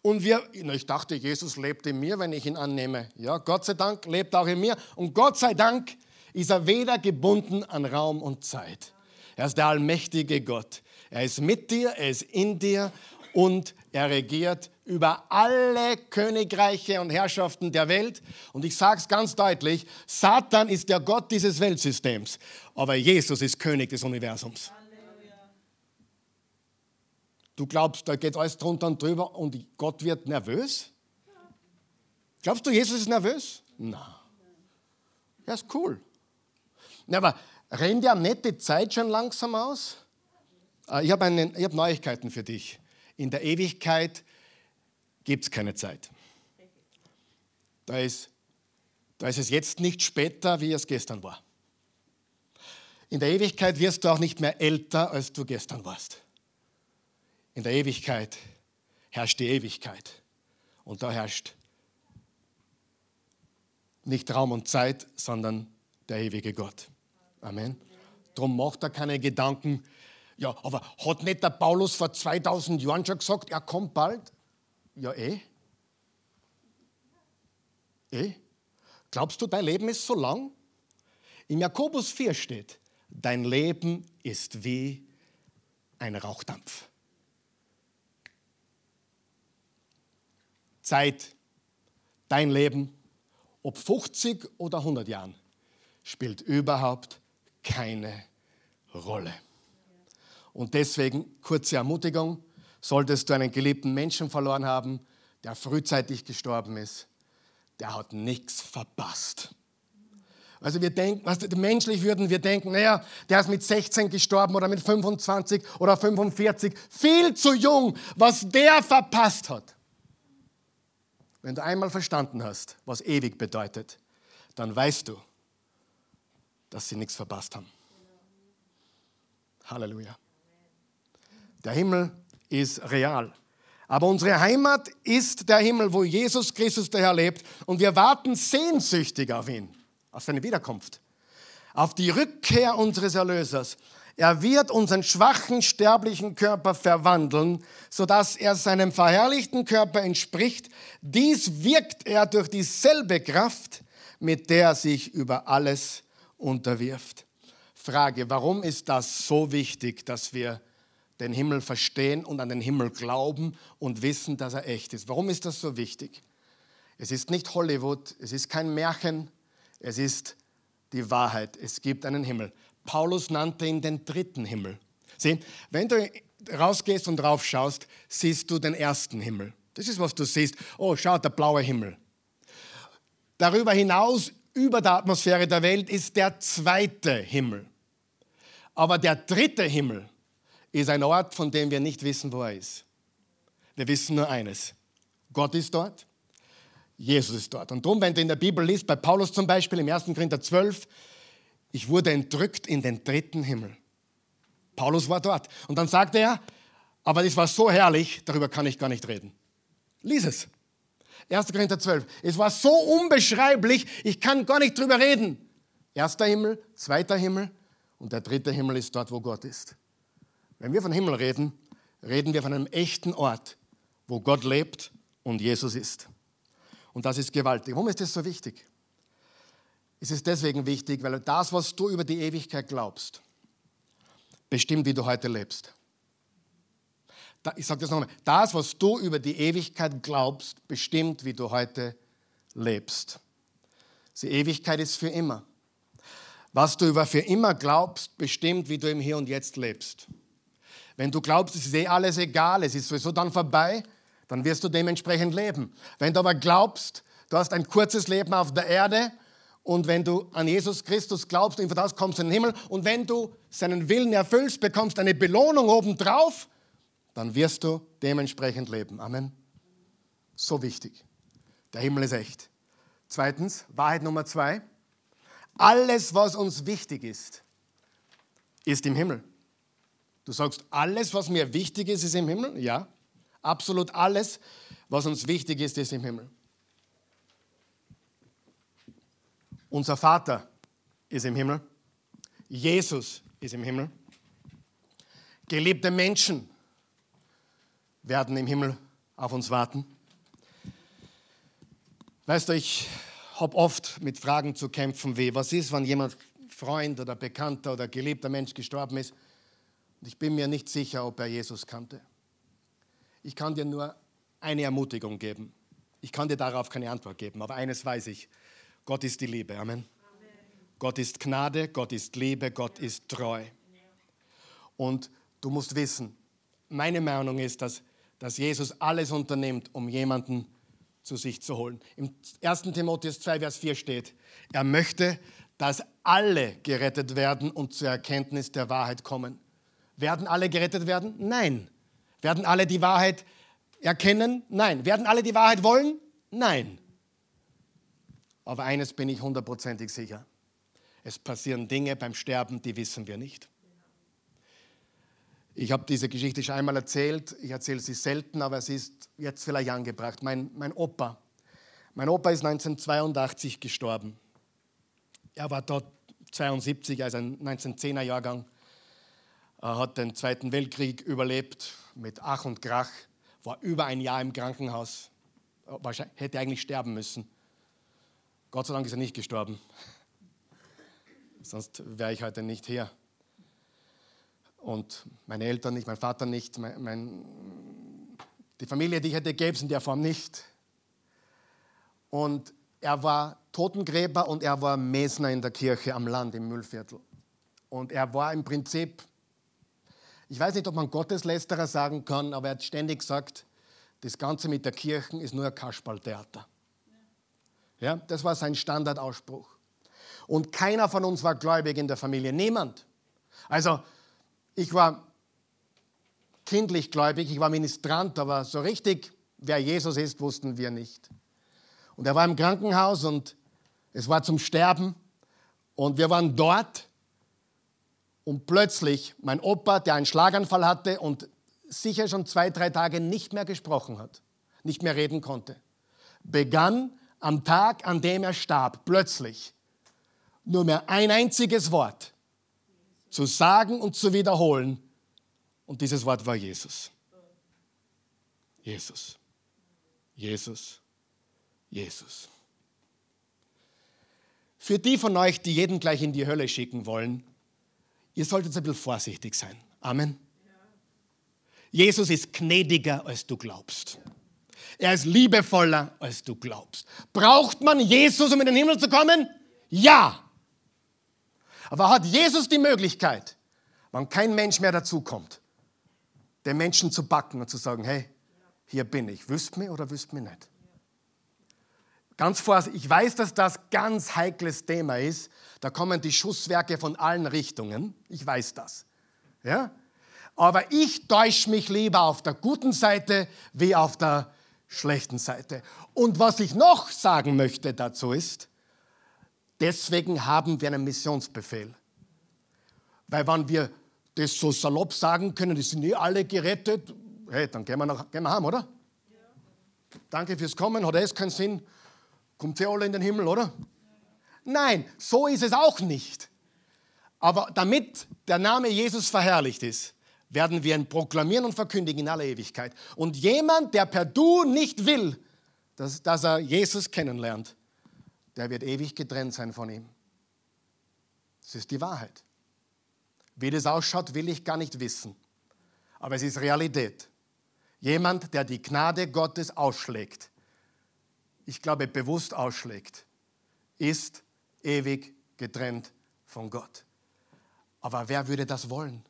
Speaker 1: Und wir, ich dachte, Jesus lebt in mir, wenn ich ihn annehme. Ja, Gott sei Dank lebt auch in mir. Und Gott sei Dank ist er weder gebunden an Raum und Zeit. Er ist der allmächtige Gott. Er ist mit dir, er ist in dir und er regiert über alle Königreiche und Herrschaften der Welt. Und ich sage es ganz deutlich, Satan ist der Gott dieses Weltsystems, aber Jesus ist König des Universums. Du glaubst, da geht alles drunter und drüber und Gott wird nervös? Glaubst du, Jesus ist nervös? Nein. Er ist cool. Na, aber rennt ja die Zeit schon langsam aus? Äh, ich habe hab Neuigkeiten für dich. In der Ewigkeit gibt es keine Zeit. Da ist, da ist es jetzt nicht später, wie es gestern war. In der Ewigkeit wirst du auch nicht mehr älter, als du gestern warst. In der Ewigkeit herrscht die Ewigkeit. Und da herrscht nicht Raum und Zeit, sondern der ewige Gott. Amen. Darum macht er keine Gedanken. Ja, aber hat nicht der Paulus vor 2000 Jahren schon gesagt, er kommt bald? Ja, eh. Eh. Glaubst du, dein Leben ist so lang? Im Jakobus 4 steht, dein Leben ist wie ein Rauchdampf. Zeit, dein Leben, ob 50 oder 100 Jahren, spielt überhaupt keine Rolle. Und deswegen kurze Ermutigung, solltest du einen geliebten Menschen verloren haben, der frühzeitig gestorben ist, der hat nichts verpasst. Also wir denken, was menschlich würden wir denken, naja, der ist mit 16 gestorben oder mit 25 oder 45, viel zu jung, was der verpasst hat. Wenn du einmal verstanden hast, was ewig bedeutet, dann weißt du, dass sie nichts verpasst haben. Halleluja. Der Himmel ist real. Aber unsere Heimat ist der Himmel, wo Jesus Christus der Herr lebt. Und wir warten sehnsüchtig auf ihn, auf seine Wiederkunft, auf die Rückkehr unseres Erlösers. Er wird unseren schwachen, sterblichen Körper verwandeln, sodass er seinem verherrlichten Körper entspricht. Dies wirkt er durch dieselbe Kraft, mit der er sich über alles unterwirft. Frage, warum ist das so wichtig, dass wir den Himmel verstehen und an den Himmel glauben und wissen, dass er echt ist? Warum ist das so wichtig? Es ist nicht Hollywood, es ist kein Märchen, es ist die Wahrheit. Es gibt einen Himmel. Paulus nannte ihn den dritten Himmel. Sieh, wenn du rausgehst und drauf schaust, siehst du den ersten Himmel. Das ist, was du siehst. Oh, schau, der blaue Himmel. Darüber hinaus über der Atmosphäre der Welt ist der zweite Himmel. Aber der dritte Himmel ist ein Ort, von dem wir nicht wissen, wo er ist. Wir wissen nur eines. Gott ist dort, Jesus ist dort. Und darum, wenn du in der Bibel liest, bei Paulus zum Beispiel im 1. Korinther 12, ich wurde entrückt in den dritten Himmel. Paulus war dort. Und dann sagte er, aber das war so herrlich, darüber kann ich gar nicht reden. Lies es. 1. Korinther 12. Es war so unbeschreiblich, ich kann gar nicht drüber reden. Erster Himmel, zweiter Himmel und der dritte Himmel ist dort, wo Gott ist. Wenn wir von Himmel reden, reden wir von einem echten Ort, wo Gott lebt und Jesus ist. Und das ist gewaltig. Warum ist das so wichtig? Es ist deswegen wichtig, weil das, was du über die Ewigkeit glaubst, bestimmt, wie du heute lebst ich sage das nochmal, das, was du über die Ewigkeit glaubst, bestimmt, wie du heute lebst. Die Ewigkeit ist für immer. Was du über für immer glaubst, bestimmt, wie du im Hier und Jetzt lebst. Wenn du glaubst, es ist eh alles egal, es ist sowieso dann vorbei, dann wirst du dementsprechend leben. Wenn du aber glaubst, du hast ein kurzes Leben auf der Erde und wenn du an Jesus Christus glaubst und das kommst in den Himmel und wenn du seinen Willen erfüllst, bekommst eine Belohnung obendrauf, dann wirst du dementsprechend leben. Amen. So wichtig. Der Himmel ist echt. Zweitens, Wahrheit Nummer zwei. Alles, was uns wichtig ist, ist im Himmel. Du sagst, alles, was mir wichtig ist, ist im Himmel? Ja. Absolut alles, was uns wichtig ist, ist im Himmel. Unser Vater ist im Himmel. Jesus ist im Himmel. Geliebte Menschen werden im Himmel auf uns warten. Weißt du, ich habe oft mit Fragen zu kämpfen, wie, was ist, wenn jemand Freund oder Bekannter oder geliebter Mensch gestorben ist und ich bin mir nicht sicher, ob er Jesus kannte. Ich kann dir nur eine Ermutigung geben. Ich kann dir darauf keine Antwort geben, aber eines weiß ich. Gott ist die Liebe. Amen. Amen. Gott ist Gnade, Gott ist Liebe, Gott ist treu. Und du musst wissen, meine Meinung ist, dass dass Jesus alles unternimmt, um jemanden zu sich zu holen. Im 1. Timotheus 2, Vers 4 steht, er möchte, dass alle gerettet werden und zur Erkenntnis der Wahrheit kommen. Werden alle gerettet werden? Nein. Werden alle die Wahrheit erkennen? Nein. Werden alle die Wahrheit wollen? Nein. Aber eines bin ich hundertprozentig sicher. Es passieren Dinge beim Sterben, die wissen wir nicht. Ich habe diese Geschichte schon einmal erzählt. Ich erzähle sie selten, aber sie ist jetzt vielleicht angebracht. Mein, mein Opa. Mein Opa ist 1982 gestorben. Er war dort 72, also ein 1910er Jahrgang. Er hat den Zweiten Weltkrieg überlebt mit Ach und Krach, war über ein Jahr im Krankenhaus, hätte eigentlich sterben müssen. Gott sei Dank ist er nicht gestorben. Sonst wäre ich heute nicht hier. Und meine Eltern nicht, mein Vater nicht, mein, mein, die Familie, die ich hätte, gäbe es in der Form nicht. Und er war Totengräber und er war Mesner in der Kirche am Land im Müllviertel. Und er war im Prinzip, ich weiß nicht, ob man Gotteslästerer sagen kann, aber er hat ständig gesagt, das Ganze mit der Kirche ist nur ein Kasperltheater. Ja, das war sein Standardausspruch. Und keiner von uns war gläubig in der Familie, niemand. Also ich war kindlich gläubig, ich war Ministrant, aber so richtig, wer Jesus ist, wussten wir nicht. Und er war im Krankenhaus und es war zum Sterben und wir waren dort und plötzlich mein Opa, der einen Schlaganfall hatte und sicher schon zwei, drei Tage nicht mehr gesprochen hat, nicht mehr reden konnte, begann am Tag, an dem er starb, plötzlich nur mehr ein einziges Wort zu sagen und zu wiederholen. Und dieses Wort war Jesus. Jesus. Jesus. Jesus. Für die von euch, die jeden gleich in die Hölle schicken wollen, ihr solltet ein bisschen vorsichtig sein. Amen. Jesus ist gnädiger, als du glaubst. Er ist liebevoller, als du glaubst. Braucht man Jesus, um in den Himmel zu kommen? Ja. Aber hat Jesus die Möglichkeit, wann kein Mensch mehr dazukommt, den Menschen zu backen und zu sagen, hey, hier bin ich, wüsst mir oder wüsst mir nicht? Ganz vorsichtig, ich weiß, dass das ganz heikles Thema ist. Da kommen die Schusswerke von allen Richtungen. Ich weiß das. Ja? Aber ich täusche mich lieber auf der guten Seite wie auf der schlechten Seite. Und was ich noch sagen möchte dazu ist, Deswegen haben wir einen Missionsbefehl. Weil wenn wir das so salopp sagen können, die sind eh alle gerettet, hey, dann gehen wir, nach, gehen wir heim, oder? Ja. Danke fürs Kommen, hat es keinen Sinn? Kommt ihr alle in den Himmel, oder? Ja. Nein, so ist es auch nicht. Aber damit der Name Jesus verherrlicht ist, werden wir ihn proklamieren und verkündigen in aller Ewigkeit. Und jemand, der per Du nicht will, dass, dass er Jesus kennenlernt, der wird ewig getrennt sein von ihm. Das ist die Wahrheit. Wie das ausschaut, will ich gar nicht wissen. Aber es ist Realität. Jemand, der die Gnade Gottes ausschlägt, ich glaube bewusst ausschlägt, ist ewig getrennt von Gott. Aber wer würde das wollen?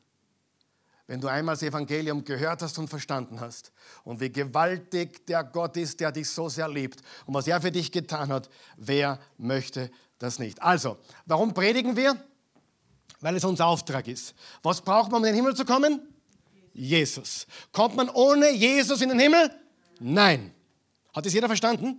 Speaker 1: Wenn du einmal das Evangelium gehört hast und verstanden hast und wie gewaltig der Gott ist, der dich so sehr liebt und was er für dich getan hat, wer möchte das nicht? Also, warum predigen wir? Weil es unser Auftrag ist. Was braucht man, um in den Himmel zu kommen? Jesus. Kommt man ohne Jesus in den Himmel? Nein. Hat das jeder verstanden?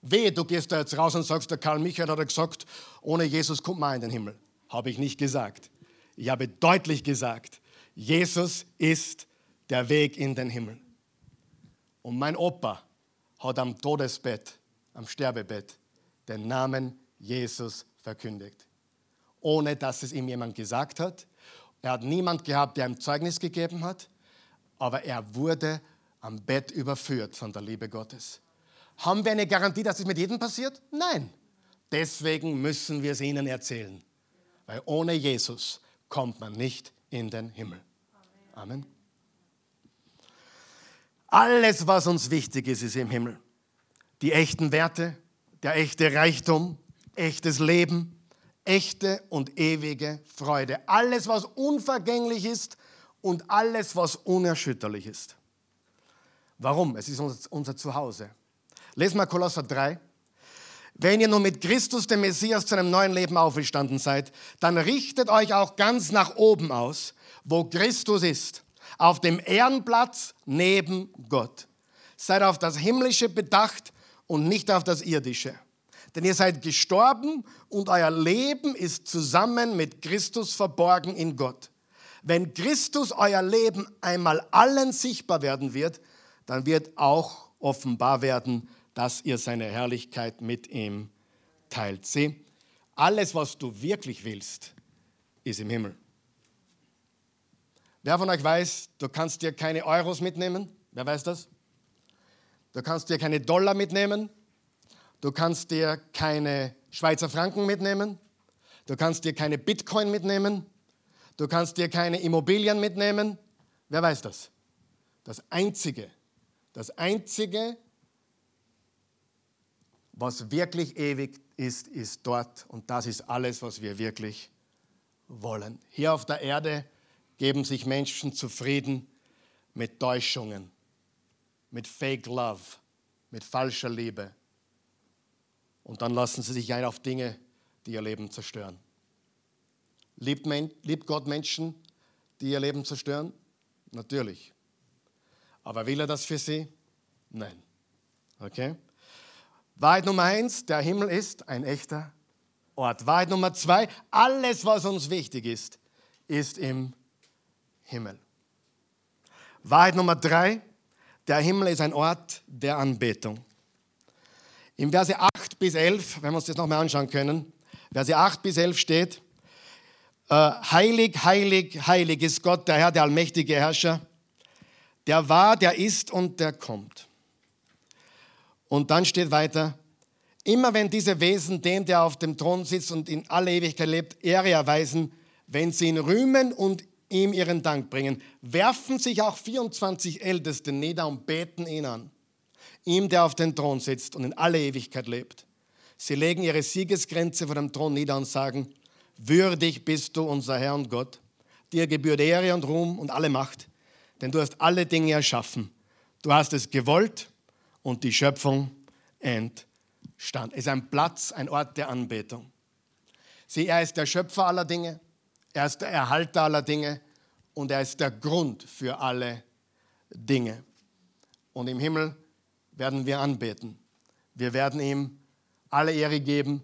Speaker 1: Wehe, du gehst da jetzt raus und sagst, der Karl Michael hat gesagt, ohne Jesus kommt man in den Himmel. Habe ich nicht gesagt. Ich habe deutlich gesagt, Jesus ist der Weg in den Himmel. Und mein Opa hat am Todesbett, am Sterbebett, den Namen Jesus verkündigt. Ohne dass es ihm jemand gesagt hat. Er hat niemand gehabt, der ihm Zeugnis gegeben hat. Aber er wurde am Bett überführt von der Liebe Gottes. Haben wir eine Garantie, dass es mit jedem passiert? Nein. Deswegen müssen wir es ihnen erzählen. Weil ohne Jesus kommt man nicht in den Himmel. Amen. Alles, was uns wichtig ist, ist im Himmel. Die echten Werte, der echte Reichtum, echtes Leben, echte und ewige Freude. Alles, was unvergänglich ist und alles, was unerschütterlich ist. Warum? Es ist unser, Zuhause. Lesen wir Kolosser 3. Wenn ihr nun mit Christus, dem Messias, zu einem neuen Leben auferstanden seid, dann richtet euch auch ganz nach oben aus, wo Christus ist, auf dem Ehrenplatz neben Gott. Seid auf das Himmlische bedacht und nicht auf das Irdische. Denn ihr seid gestorben und euer Leben ist zusammen mit Christus verborgen in Gott. wenn Christus euer Leben einmal allen sichtbar werden wird, dann wird auch offenbar werden, dass ihr seine Herrlichkeit mit ihm teilt. Sieh, alles, was du wirklich willst, ist im Himmel. Wer von euch weiß, du kannst dir keine Euros mitnehmen? Wer weiß das? Du kannst dir keine Dollar mitnehmen. Du kannst dir keine Schweizer Franken mitnehmen. Du kannst dir keine Bitcoin mitnehmen. Du kannst dir keine Immobilien mitnehmen. Wer weiß das? Das Einzige, das Einzige, was wirklich ewig ist, ist dort. Und das ist alles, was wir wirklich wollen. Hier auf der Erde geben sich Menschen zufrieden mit Täuschungen, mit Fake Love, mit falscher Liebe. Und dann lassen sie sich ein auf Dinge, die ihr Leben zerstören. Liebt, liebt Gott Menschen, die ihr Leben zerstören? Natürlich. Aber will er das für sie? Nein. Okay? Wahrheit Nummer eins, der Himmel ist ein echter Ort. Wahrheit Nummer zwei, alles, was uns wichtig ist, ist im Himmel. Wahrheit Nummer drei, der Himmel ist ein Ort der Anbetung. Im Verse 8 bis 11, wenn wir uns das nochmal anschauen können, Verse 8 bis 11 steht, äh, heilig, heilig, heilig ist Gott, der Herr, der allmächtige Herrscher, der war, der ist und der kommt. Und dann steht weiter, immer wenn diese Wesen den, der auf dem Thron sitzt und in aller Ewigkeit lebt, Ehre erweisen, wenn sie ihn rühmen und ihm ihren Dank bringen, werfen sich auch 24 Älteste nieder und beten ihn an. Ihm, der auf dem Thron sitzt und in aller Ewigkeit lebt. Sie legen ihre Siegesgrenze vor dem Thron nieder und sagen, würdig bist du, unser Herr und Gott. Dir gebührt Ehre und Ruhm und alle Macht, denn du hast alle Dinge erschaffen. Du hast es gewollt und die Schöpfung entstand. Es ist ein Platz, ein Ort der Anbetung. Sieh, er ist der Schöpfer aller Dinge. Er ist der Erhalter aller Dinge und er ist der Grund für alle Dinge. Und im Himmel werden wir anbeten. Wir werden ihm alle Ehre geben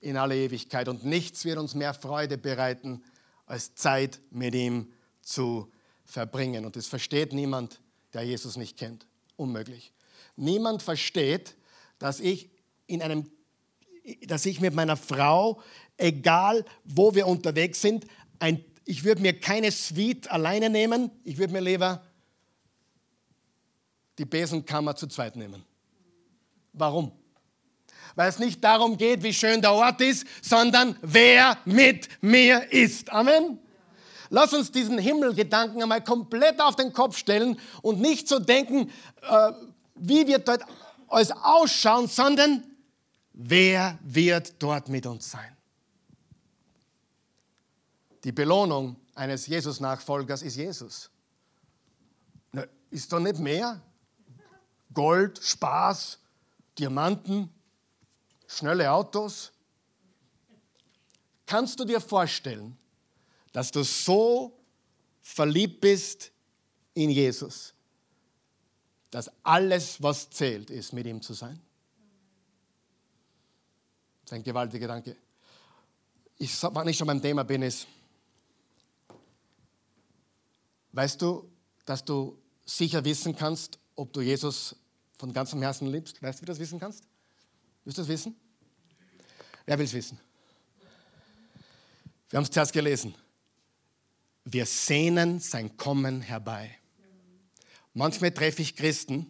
Speaker 1: in alle Ewigkeit. Und nichts wird uns mehr Freude bereiten, als Zeit mit ihm zu verbringen. Und das versteht niemand, der Jesus nicht kennt. Unmöglich. Niemand versteht, dass ich in einem dass ich mit meiner Frau, egal wo wir unterwegs sind, ein, ich würde mir keine Suite alleine nehmen, ich würde mir lieber die Besenkammer zu zweit nehmen. Warum? Weil es nicht darum geht, wie schön der Ort ist, sondern wer mit mir ist. Amen. Lass uns diesen Himmelgedanken einmal komplett auf den Kopf stellen und nicht so denken, äh, wie wird dort alles ausschauen, sondern wer wird dort mit uns sein? Die Belohnung eines Jesus-Nachfolgers ist Jesus. ist da nicht mehr? Gold, Spaß, Diamanten, schnelle Autos. Kannst du dir vorstellen, dass du so verliebt bist in Jesus, dass alles, was zählt, ist, mit ihm zu sein? Das ist ein gewaltiger Gedanke. Ich, wenn ich schon beim Thema bin, ist, Weißt du, dass du sicher wissen kannst, ob du Jesus von ganzem Herzen liebst? Weißt du, wie du das wissen kannst? Willst du das wissen? Wer will es wissen? Wir haben es zuerst gelesen. Wir sehnen sein Kommen herbei. Manchmal treffe ich Christen,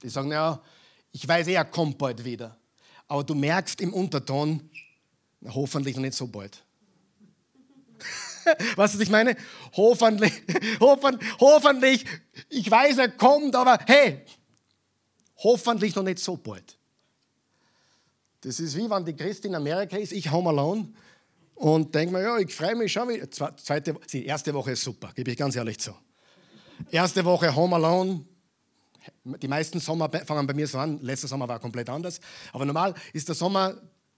Speaker 1: die sagen, ja, ich weiß eh, er kommt bald wieder. Aber du merkst im Unterton, hoffentlich noch nicht so bald. was ich meine? Hoffentlich, hoffentlich, hoffentlich, ich weiß, er kommt, aber hey, hoffentlich noch nicht so bald. Das ist wie wenn die Christin in Amerika ist, ich home alone und denke mir, ja, ich freue mich schon wieder. Zweite, die erste Woche ist super, gebe ich ganz ehrlich zu. Erste Woche home alone. Die meisten Sommer fangen bei mir so an. Letzter Sommer war komplett anders. Aber normal ist der Sommer,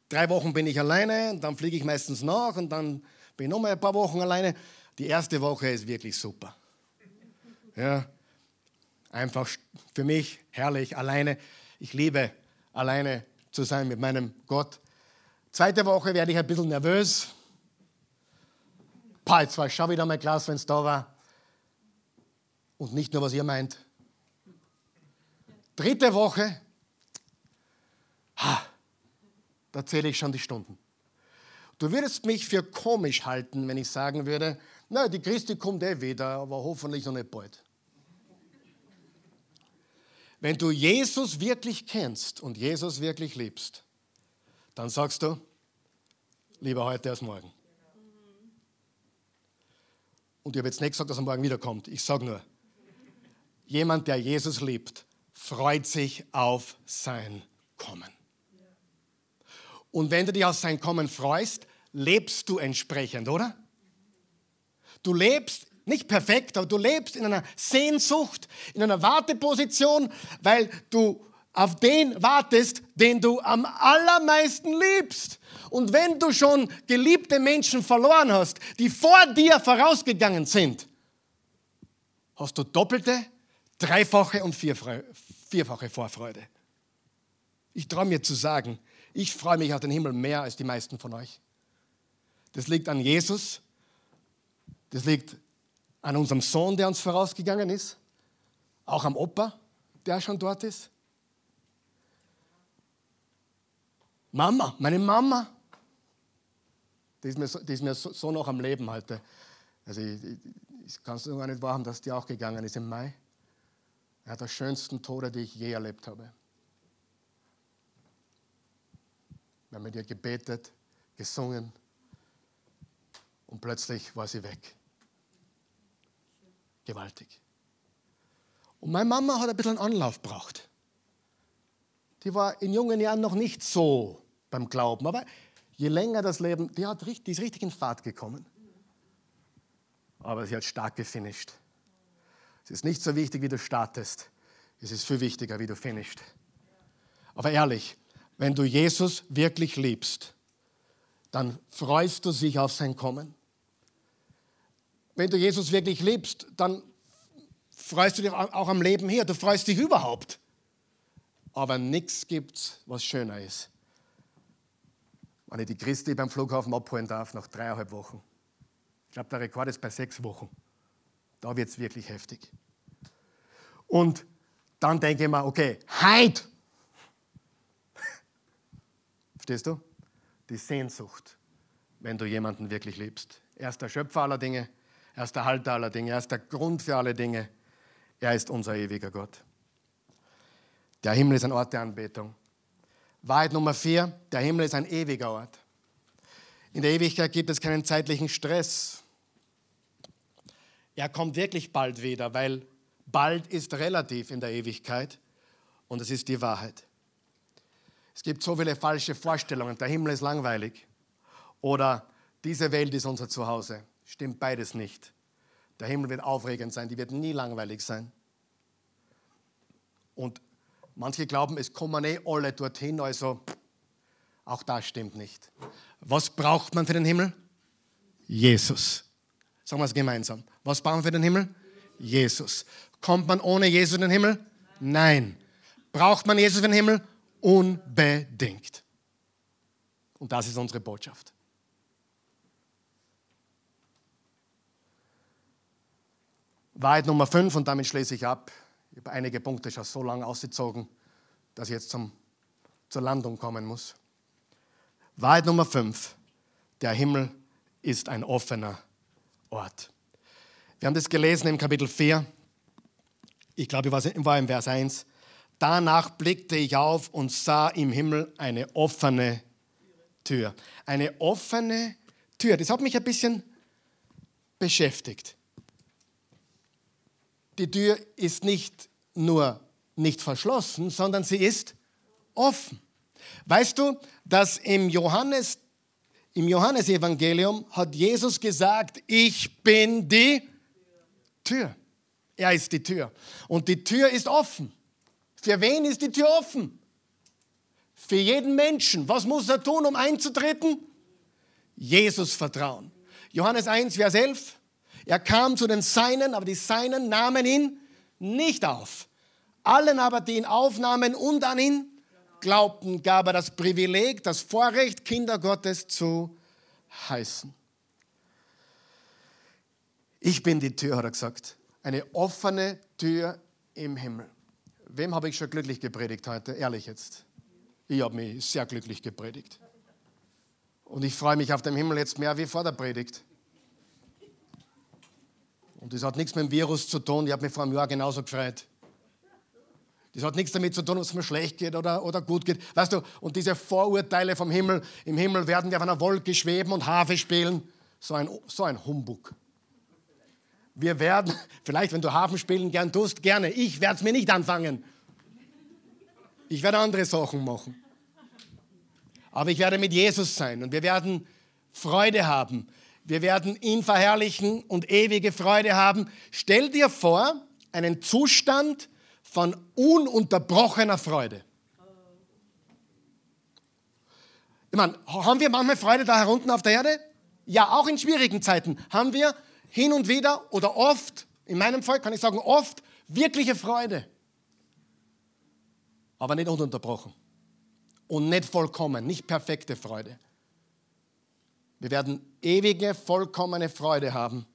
Speaker 1: drei Wochen bin ich alleine, dann fliege ich meistens nach und dann bin noch mal ein paar Wochen alleine. Die erste Woche ist wirklich super. Ja, einfach für mich herrlich, alleine. Ich liebe alleine zu sein mit meinem Gott. Zweite Woche werde ich ein bisschen nervös. Pah, jetzt war schon wieder mein Glas, wenn es da war. Und nicht nur, was ihr meint. Dritte Woche, ha, da zähle ich schon die Stunden. Du würdest mich für komisch halten, wenn ich sagen würde, na, die Christi kommt eh wieder, aber hoffentlich noch nicht bald. Wenn du Jesus wirklich kennst und Jesus wirklich liebst, dann sagst du, lieber heute als morgen. Und ich habe jetzt nicht gesagt, dass er morgen wiederkommt. Ich sage nur, jemand, der Jesus liebt, freut sich auf sein Kommen. Und wenn du dich auf sein Kommen freust, lebst du entsprechend, oder? Du lebst nicht perfekt, aber du lebst in einer Sehnsucht, in einer Warteposition, weil du auf den wartest, den du am allermeisten liebst. Und wenn du schon geliebte Menschen verloren hast, die vor dir vorausgegangen sind, hast du doppelte, dreifache und vierfache Vorfreude. Ich traue mir zu sagen, ich freue mich auf den Himmel mehr als die meisten von euch. Das liegt an Jesus, das liegt an unserem Sohn, der uns vorausgegangen ist, auch am Opa, der schon dort ist. Mama, meine Mama, die ist mir so, die ist mir so, so noch am Leben heute. Also ich, ich, ich kann es gar nicht wahren, dass die auch gegangen ist im Mai. Hat der schönsten Tode, die ich je erlebt habe. Wir haben mit ihr gebetet, gesungen und plötzlich war sie weg gewaltig. Und meine Mama hat ein bisschen Anlauf braucht. Die war in jungen Jahren noch nicht so beim Glauben, aber je länger das Leben, die, hat, die ist richtig in Fahrt gekommen. Aber sie hat stark gefinisht. Es ist nicht so wichtig, wie du startest. Es ist viel wichtiger, wie du finishst. Aber ehrlich, wenn du Jesus wirklich liebst, dann freust du dich auf sein Kommen wenn du Jesus wirklich liebst, dann freust du dich auch am Leben hier. Du freust dich überhaupt. Aber nichts gibt, was schöner ist. Wenn ich die Christi beim Flughafen abholen darf, nach dreieinhalb Wochen. Ich glaube, der Rekord ist bei sechs Wochen. Da wird es wirklich heftig. Und dann denke ich mir, okay, Heid! Verstehst du? Die Sehnsucht, wenn du jemanden wirklich liebst. Er ist der Schöpfer aller Dinge er ist der Halter aller Dinge. Er ist der Grund für alle Dinge. Er ist unser ewiger Gott. Der Himmel ist ein Ort der Anbetung. Wahrheit Nummer vier, der Himmel ist ein ewiger Ort. In der Ewigkeit gibt es keinen zeitlichen Stress. Er kommt wirklich bald wieder, weil bald ist relativ in der Ewigkeit und es ist die Wahrheit. Es gibt so viele falsche Vorstellungen. Der Himmel ist langweilig oder diese Welt ist unser Zuhause. Stimmt beides nicht. Der Himmel wird aufregend sein, die wird nie langweilig sein. Und manche glauben, es kommen eh alle dorthin, also auch das stimmt nicht. Was braucht man für den Himmel? Jesus. Sagen wir es gemeinsam. Was brauchen wir für den Himmel? Jesus. Kommt man ohne Jesus in den Himmel? Nein. Braucht man Jesus für den Himmel? Unbedingt. Und das ist unsere Botschaft. Wahrheit Nummer 5 und damit schließe ich ab. Ich habe einige Punkte schon so lange ausgezogen, dass ich jetzt zum, zur Landung kommen muss. Wahrheit Nummer 5. Der Himmel ist ein offener Ort. Wir haben das gelesen im Kapitel 4. Ich glaube, ich war im Vers 1. Danach blickte ich auf und sah im Himmel eine offene Tür. Eine offene Tür. Das hat mich ein bisschen beschäftigt die Tür ist nicht nur nicht verschlossen, sondern sie ist offen. Weißt du, dass im Johannes im Johannesevangelium hat Jesus gesagt, ich bin die Tür. Er ist die Tür. Und die Tür ist offen. Für wen ist die Tür offen? Für jeden Menschen. Was muss er tun, um einzutreten? Jesus vertrauen. Johannes 1, Vers 11. Er kam zu den Seinen, aber die Seinen nahmen ihn nicht auf. Allen aber, die ihn aufnahmen und an ihn glaubten, gab er das Privileg, das Vorrecht, Kinder Gottes zu heißen. Ich bin die Tür, hat er gesagt. Eine offene Tür im Himmel. Wem habe ich schon glücklich gepredigt heute? Ehrlich jetzt. Ich habe mich sehr glücklich gepredigt. Und ich freue mich auf dem Himmel jetzt mehr wie vor der Predigt. Und das hat nichts mit dem Virus zu tun. Ich habe mich vor einem Jahr genauso gefreut. Das hat nichts damit zu tun, ob es mir schlecht geht oder, oder gut geht. Weißt du, und diese Vorurteile vom Himmel, im Himmel werden wir auf einer Wolke schweben und Harfe spielen. So ein, so ein Humbug. Wir werden, vielleicht wenn du Hafen spielen gern tust, gerne. Ich werde es mir nicht anfangen. Ich werde andere Sachen machen. Aber ich werde mit Jesus sein und wir werden Freude haben. Wir werden ihn verherrlichen und ewige Freude haben. Stell dir vor, einen Zustand von ununterbrochener Freude. Ich meine, haben wir manchmal Freude da herunten auf der Erde? Ja, auch in schwierigen Zeiten haben wir hin und wieder oder oft, in meinem Fall kann ich sagen oft, wirkliche Freude. Aber nicht ununterbrochen und nicht vollkommen, nicht perfekte Freude. Wir werden ewige, vollkommene Freude haben.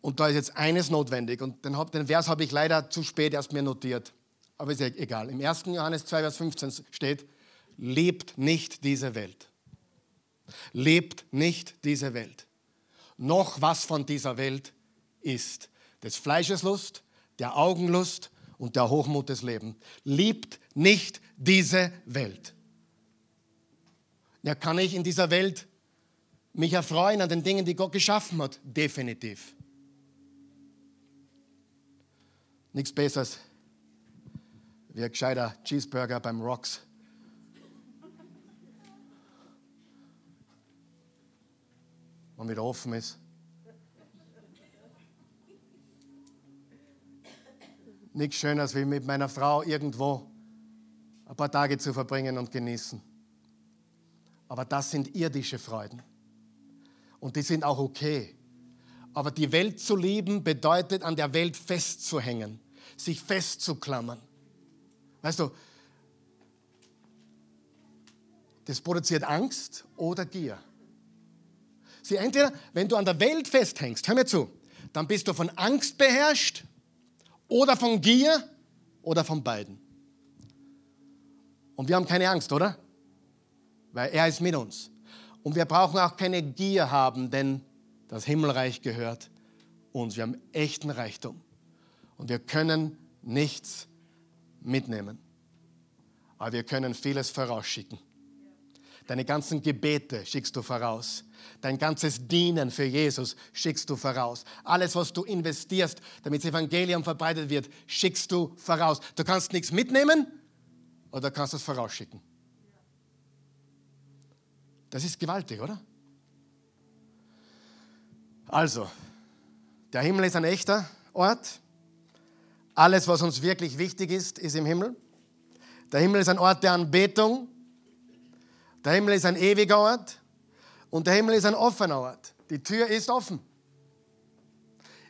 Speaker 1: Und da ist jetzt eines notwendig. Und den, den Vers habe ich leider zu spät erst mir notiert. Aber ist egal. Im 1. Johannes 2, Vers 15 steht, lebt nicht diese Welt. Lebt nicht diese Welt. Noch was von dieser Welt ist. Des Fleisches Lust, der Augenlust und der Hochmut des Lebens. Liebt nicht diese Welt. Ja, kann ich in dieser Welt mich erfreuen an den Dingen, die Gott geschaffen hat? Definitiv. Nichts Besseres wie ein gescheiter Cheeseburger beim Rocks. Wenn wieder offen ist. Nichts Schöneres wie mit meiner Frau irgendwo ein paar Tage zu verbringen und genießen. Aber das sind irdische Freuden. Und die sind auch okay. Aber die Welt zu lieben bedeutet, an der Welt festzuhängen, sich festzuklammern. Weißt du, das produziert Angst oder Gier. Sie entweder, wenn du an der Welt festhängst, hör mir zu, dann bist du von Angst beherrscht oder von Gier oder von beiden. Und wir haben keine Angst, oder? weil er ist mit uns. Und wir brauchen auch keine Gier haben, denn das Himmelreich gehört uns. Wir haben echten Reichtum. Und wir können nichts mitnehmen. Aber wir können vieles vorausschicken. Deine ganzen Gebete schickst du voraus. Dein ganzes Dienen für Jesus schickst du voraus. Alles, was du investierst, damit das Evangelium verbreitet wird, schickst du voraus. Du kannst nichts mitnehmen oder kannst es vorausschicken. Das ist gewaltig, oder? Also, der Himmel ist ein echter Ort. Alles, was uns wirklich wichtig ist, ist im Himmel. Der Himmel ist ein Ort der Anbetung. Der Himmel ist ein ewiger Ort. Und der Himmel ist ein offener Ort. Die Tür ist offen.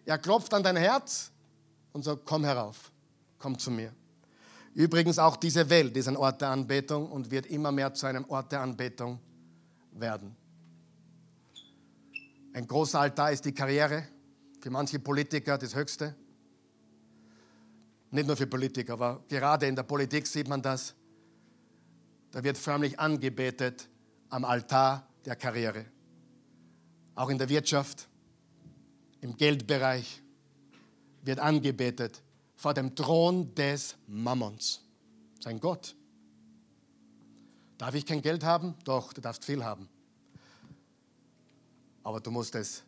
Speaker 1: Er klopft an dein Herz und sagt, komm herauf, komm zu mir. Übrigens auch diese Welt ist ein Ort der Anbetung und wird immer mehr zu einem Ort der Anbetung werden. Ein großer Altar ist die Karriere, für manche Politiker das Höchste. Nicht nur für Politiker, aber gerade in der Politik sieht man das. Da wird förmlich angebetet am Altar der Karriere. Auch in der Wirtschaft, im Geldbereich wird angebetet vor dem Thron des Mammons. Sein Gott. Darf ich kein Geld haben? Doch, du darfst viel haben. Aber du musst es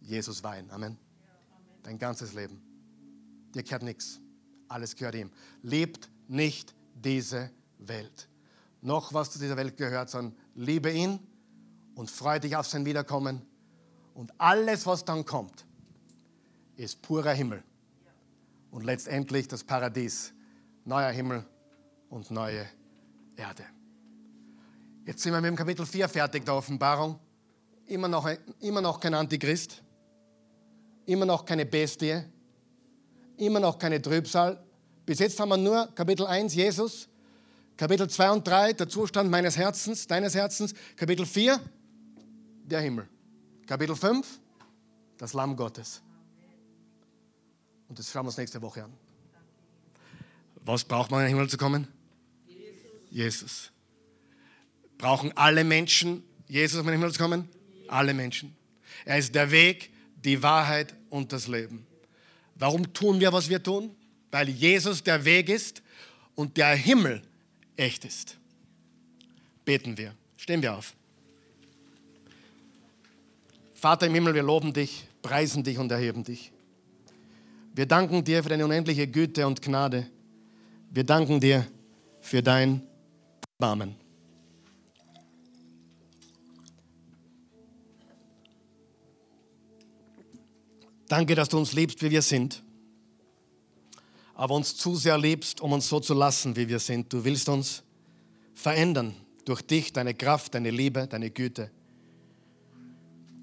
Speaker 1: Jesus weihen. Amen. Dein ganzes Leben. Dir gehört nichts. Alles gehört ihm. Lebt nicht diese Welt. Noch was zu dieser Welt gehört, sondern liebe ihn und freue dich auf sein Wiederkommen. Und alles, was dann kommt, ist purer Himmel. Und letztendlich das Paradies. Neuer Himmel und neue Erde. Jetzt sind wir mit dem Kapitel 4 fertig der Offenbarung. Immer noch, immer noch kein Antichrist, immer noch keine Bestie, immer noch keine Trübsal. Bis jetzt haben wir nur Kapitel 1 Jesus, Kapitel 2 und 3 der Zustand meines Herzens, deines Herzens, Kapitel 4 der Himmel, Kapitel 5 das Lamm Gottes. Und das schauen wir uns nächste Woche an. Was braucht man, in den Himmel zu kommen? Jesus. Jesus. Brauchen alle Menschen Jesus, um in den Himmel zu kommen? Alle Menschen. Er ist der Weg, die Wahrheit und das Leben. Warum tun wir, was wir tun? Weil Jesus der Weg ist und der Himmel echt ist. Beten wir. Stehen wir auf. Vater im Himmel, wir loben dich, preisen dich und erheben dich. Wir danken dir für deine unendliche Güte und Gnade. Wir danken dir für dein Barmen. Danke, dass du uns liebst, wie wir sind, aber uns zu sehr liebst, um uns so zu lassen, wie wir sind. Du willst uns verändern durch dich, deine Kraft, deine Liebe, deine Güte.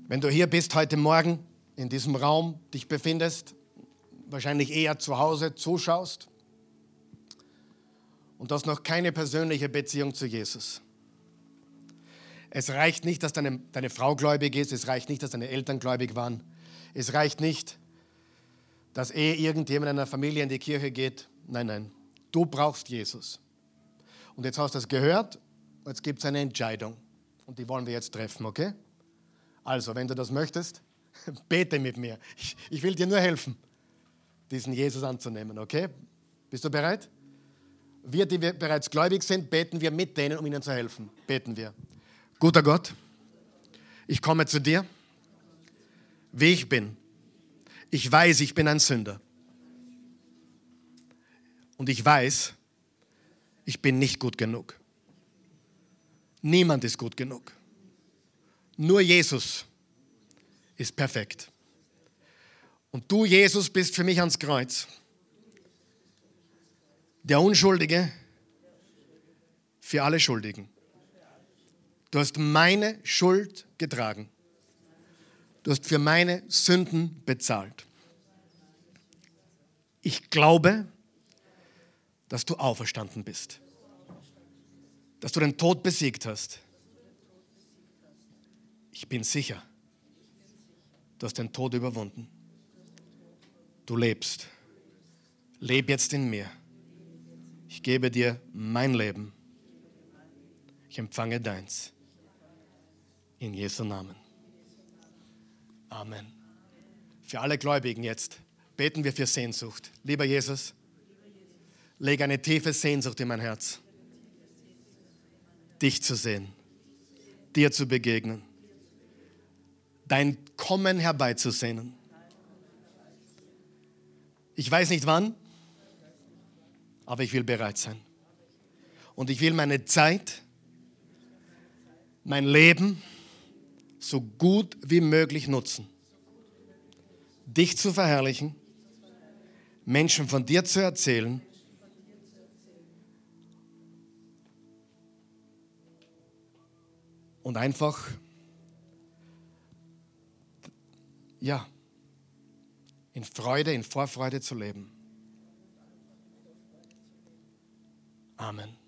Speaker 1: Wenn du hier bist heute Morgen in diesem Raum, dich befindest, wahrscheinlich eher zu Hause zuschaust und du hast noch keine persönliche Beziehung zu Jesus. Es reicht nicht, dass deine, deine Frau gläubig ist, es reicht nicht, dass deine Eltern gläubig waren, es reicht nicht, dass eh irgendjemand in einer Familie in die Kirche geht. Nein, nein, du brauchst Jesus. Und jetzt hast du es gehört, jetzt gibt es eine Entscheidung und die wollen wir jetzt treffen, okay? Also, wenn du das möchtest, bete mit mir. Ich, ich will dir nur helfen, diesen Jesus anzunehmen, okay? Bist du bereit? Wir, die wir bereits gläubig sind, beten wir mit denen, um ihnen zu helfen. Beten wir. Guter Gott, ich komme zu dir, wie ich bin. Ich weiß, ich bin ein Sünder. Und ich weiß, ich bin nicht gut genug. Niemand ist gut genug. Nur Jesus ist perfekt. Und du, Jesus, bist für mich ans Kreuz. Der Unschuldige für alle Schuldigen. Du hast meine Schuld getragen. Du hast für meine Sünden bezahlt. Ich glaube, dass du auferstanden bist. Dass du den Tod besiegt hast ich bin sicher, du hast den Tod überwunden. Du lebst. Leb jetzt in mir. Ich gebe dir mein Leben. Ich empfange deins. In Jesu Namen. Amen. Für alle Gläubigen jetzt beten wir für Sehnsucht. Lieber Jesus, leg eine tiefe Sehnsucht in mein Herz, dich zu sehen, dir zu begegnen dein Kommen herbeizusehnen. Ich weiß nicht wann, aber ich will bereit sein. Und ich will meine Zeit, mein Leben so gut wie möglich nutzen, dich zu verherrlichen, Menschen von dir zu erzählen und einfach ja, in Freude, in Vorfreude zu leben. Amen.